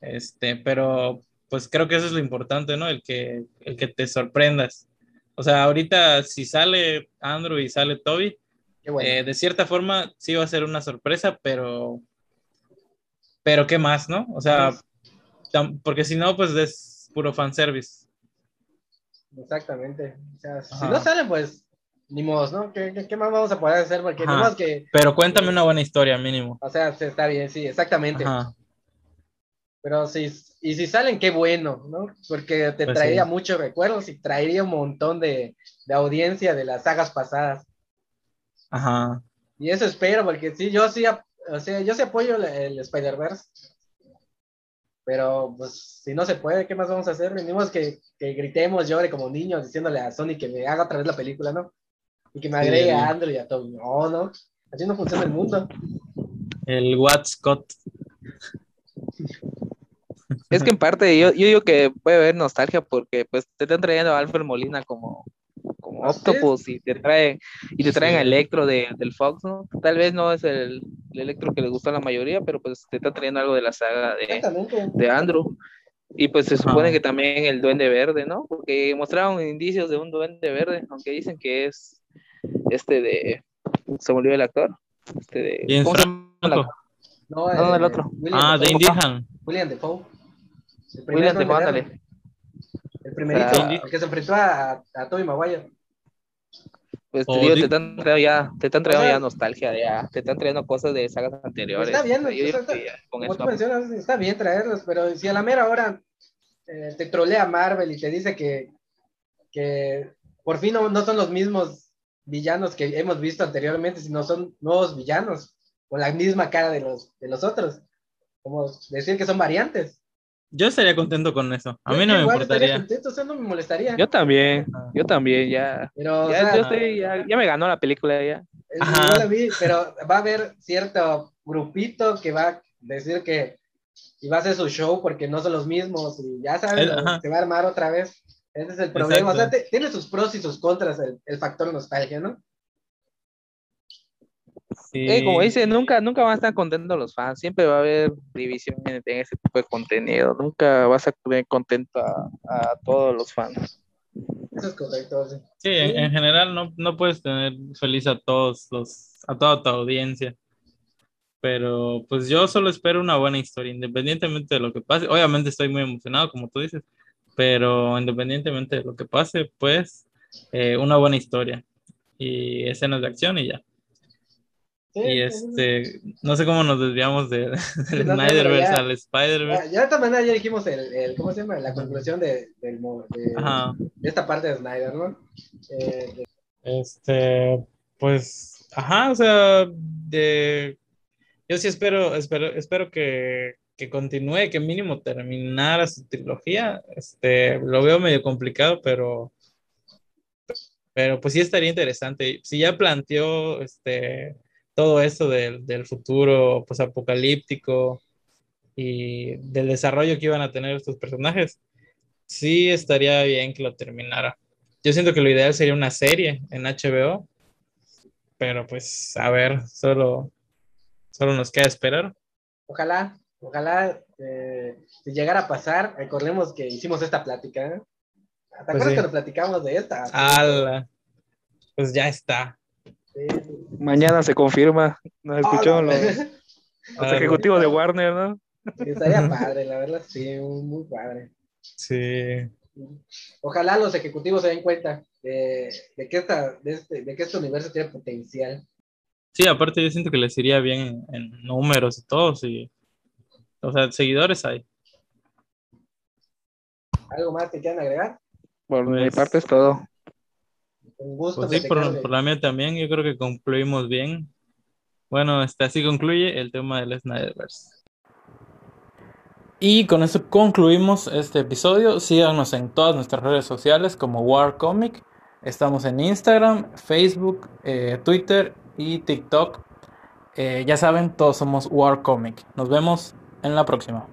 este, pero pues creo que eso es lo importante, ¿no? El que, el que te sorprendas. O sea, ahorita si sale Andrew y sale Toby, bueno. eh, de cierta forma sí va a ser una sorpresa, pero, pero ¿qué más, no? O sea, porque si no, pues es puro fanservice. Exactamente. O sea, si Ajá. no salen, pues ni modo, ¿no? ¿Qué, qué, qué más vamos a poder hacer? Porque Ajá. modo que, Pero cuéntame una buena historia, mínimo. o sea, se- está bien, sí, exactamente. Ajá. Pero si, y si salen, qué bueno, ¿no? Porque te Pues traería sí. muchos recuerdos y traería un montón de, de audiencia de las sagas pasadas. Ajá. Y eso espero, porque sí, yo sí, o sea, yo sí apoyo el, el Spider-Verse. Pero, pues, si no se puede, ¿qué más vamos a hacer? Venimos que, que gritemos, llore como niños, diciéndole a Sony que me haga otra vez la película, ¿no? Y que me Sí. agregue a Andrew y a Toby. No, no. Así no funciona el mundo. El What Scott. Es que en parte yo, yo digo que puede haber nostalgia porque pues te están trayendo a Alfred Molina como, como. Octopus y te traen y te traen Sí. a Electro de, del Fox, ¿no? Tal vez no es el, el Electro que le gustó a la mayoría, pero pues te están trayendo algo de la saga de, de Andrew. Y pues se supone que también el Duende Verde, ¿no? Porque mostraron indicios de un Duende Verde, aunque dicen que es este de... Se me olvidó el actor. Este de... ¿Cómo se llama el actor? No, No, no, el eh, otro. William Ah. Dane Dehan. William Defoe. El primer William Defoe, ándale. El primerito, Ah. el que se enfrentó a, a Tobey Maguire. Pues te O digo, di- te están trayendo ya, te están trayendo O sea, ya nostalgia, ya, te están trayendo cosas de sagas anteriores. Está bien, está- Como eso tú mencionas, está bien traerlos, pero si a la mera hora eh, te trolea Marvel y te dice que, que por fin no, no son los mismos villanos que hemos visto anteriormente, sino son nuevos villanos con la misma cara de los, de los otros. Como decir que son variantes. Yo estaría contento con eso. A mí no me igual importaría. contento, o sea, no me molestaría. yo también, yo también, ya, pero, o ya, sea, yo estoy, ya, ya me ganó la película ya. Es Ajá. igual a mí, pero va a haber cierto grupito que va a decir que y va a hacer su show porque no son los mismos y ya sabes, ajá. se va a armar otra vez. Ese es el problema. O sea, Exacto. te- tiene sus pros y sus contras el, el factor nostalgia, ¿no? Sí. Eh, como dice, nunca, nunca van a estar contentos los fans, siempre va a haber división en, en ese tipo de contenido, nunca vas a tener contento a, a todos los fans. Eso es correcto. sí. Sí, en, en general no, no puedes tener feliz a todos los, a toda tu audiencia. Pero pues yo solo espero una buena historia, independientemente de lo que pase. Obviamente estoy muy emocionado, como tú dices, pero independientemente de lo que pase, pues eh, una buena historia y escenas de acción y ya. Sí, Y sí, este, no sé cómo nos desviamos de, del Sí, no sé, Snyderverse al Spider-Verse. Ya, ya de esta manera ya dijimos el, el- ¿cómo se llama? La conclusión de, del de, de esta parte de Snyder, ¿no? Eh, de- Este, pues, ajá, o sea, de, yo sí espero, espero, espero que, que continúe, que mínimo terminara su trilogía. Este, lo veo medio complicado, pero, pero pues sí estaría interesante. Si ya planteó, este, todo esto del, del futuro, pues, apocalíptico y del desarrollo que iban a tener estos personajes, sí estaría bien que lo terminara. Yo siento que lo ideal sería una serie en HBO, pero pues a ver, solo, solo nos queda esperar. ojalá, ojalá, eh, si llegara a pasar, recordemos que hicimos esta plática, ¿eh? ¿Te acuerdas sí. que nos platicamos de esta? Ala, pues ya está. Sí, sí. Mañana se confirma, nos escucharon Ah, los, la- los ejecutivos de Warner, ¿no? Sí, estaría padre, la verdad, sí, muy, muy padre. Sí, Ojalá los ejecutivos se den cuenta de, de que, esta, de, este, de que este universo tiene potencial. sí, aparte yo siento que les iría bien en, en números y todo, sí. O sea, seguidores hay. ¿Algo más que quieran agregar? Por mi Pues- parte es todo. Un gusto. Pues sí, por, por la mía también, yo creo que concluimos bien. Bueno, este, así concluye el tema del Snyderverse. Y con eso concluimos este episodio. Síganos en todas nuestras redes sociales como War Comic. Estamos en Instagram, Facebook, eh, Twitter y TikTok. Eh, ya saben, todos somos War Comic. Nos vemos en la próxima.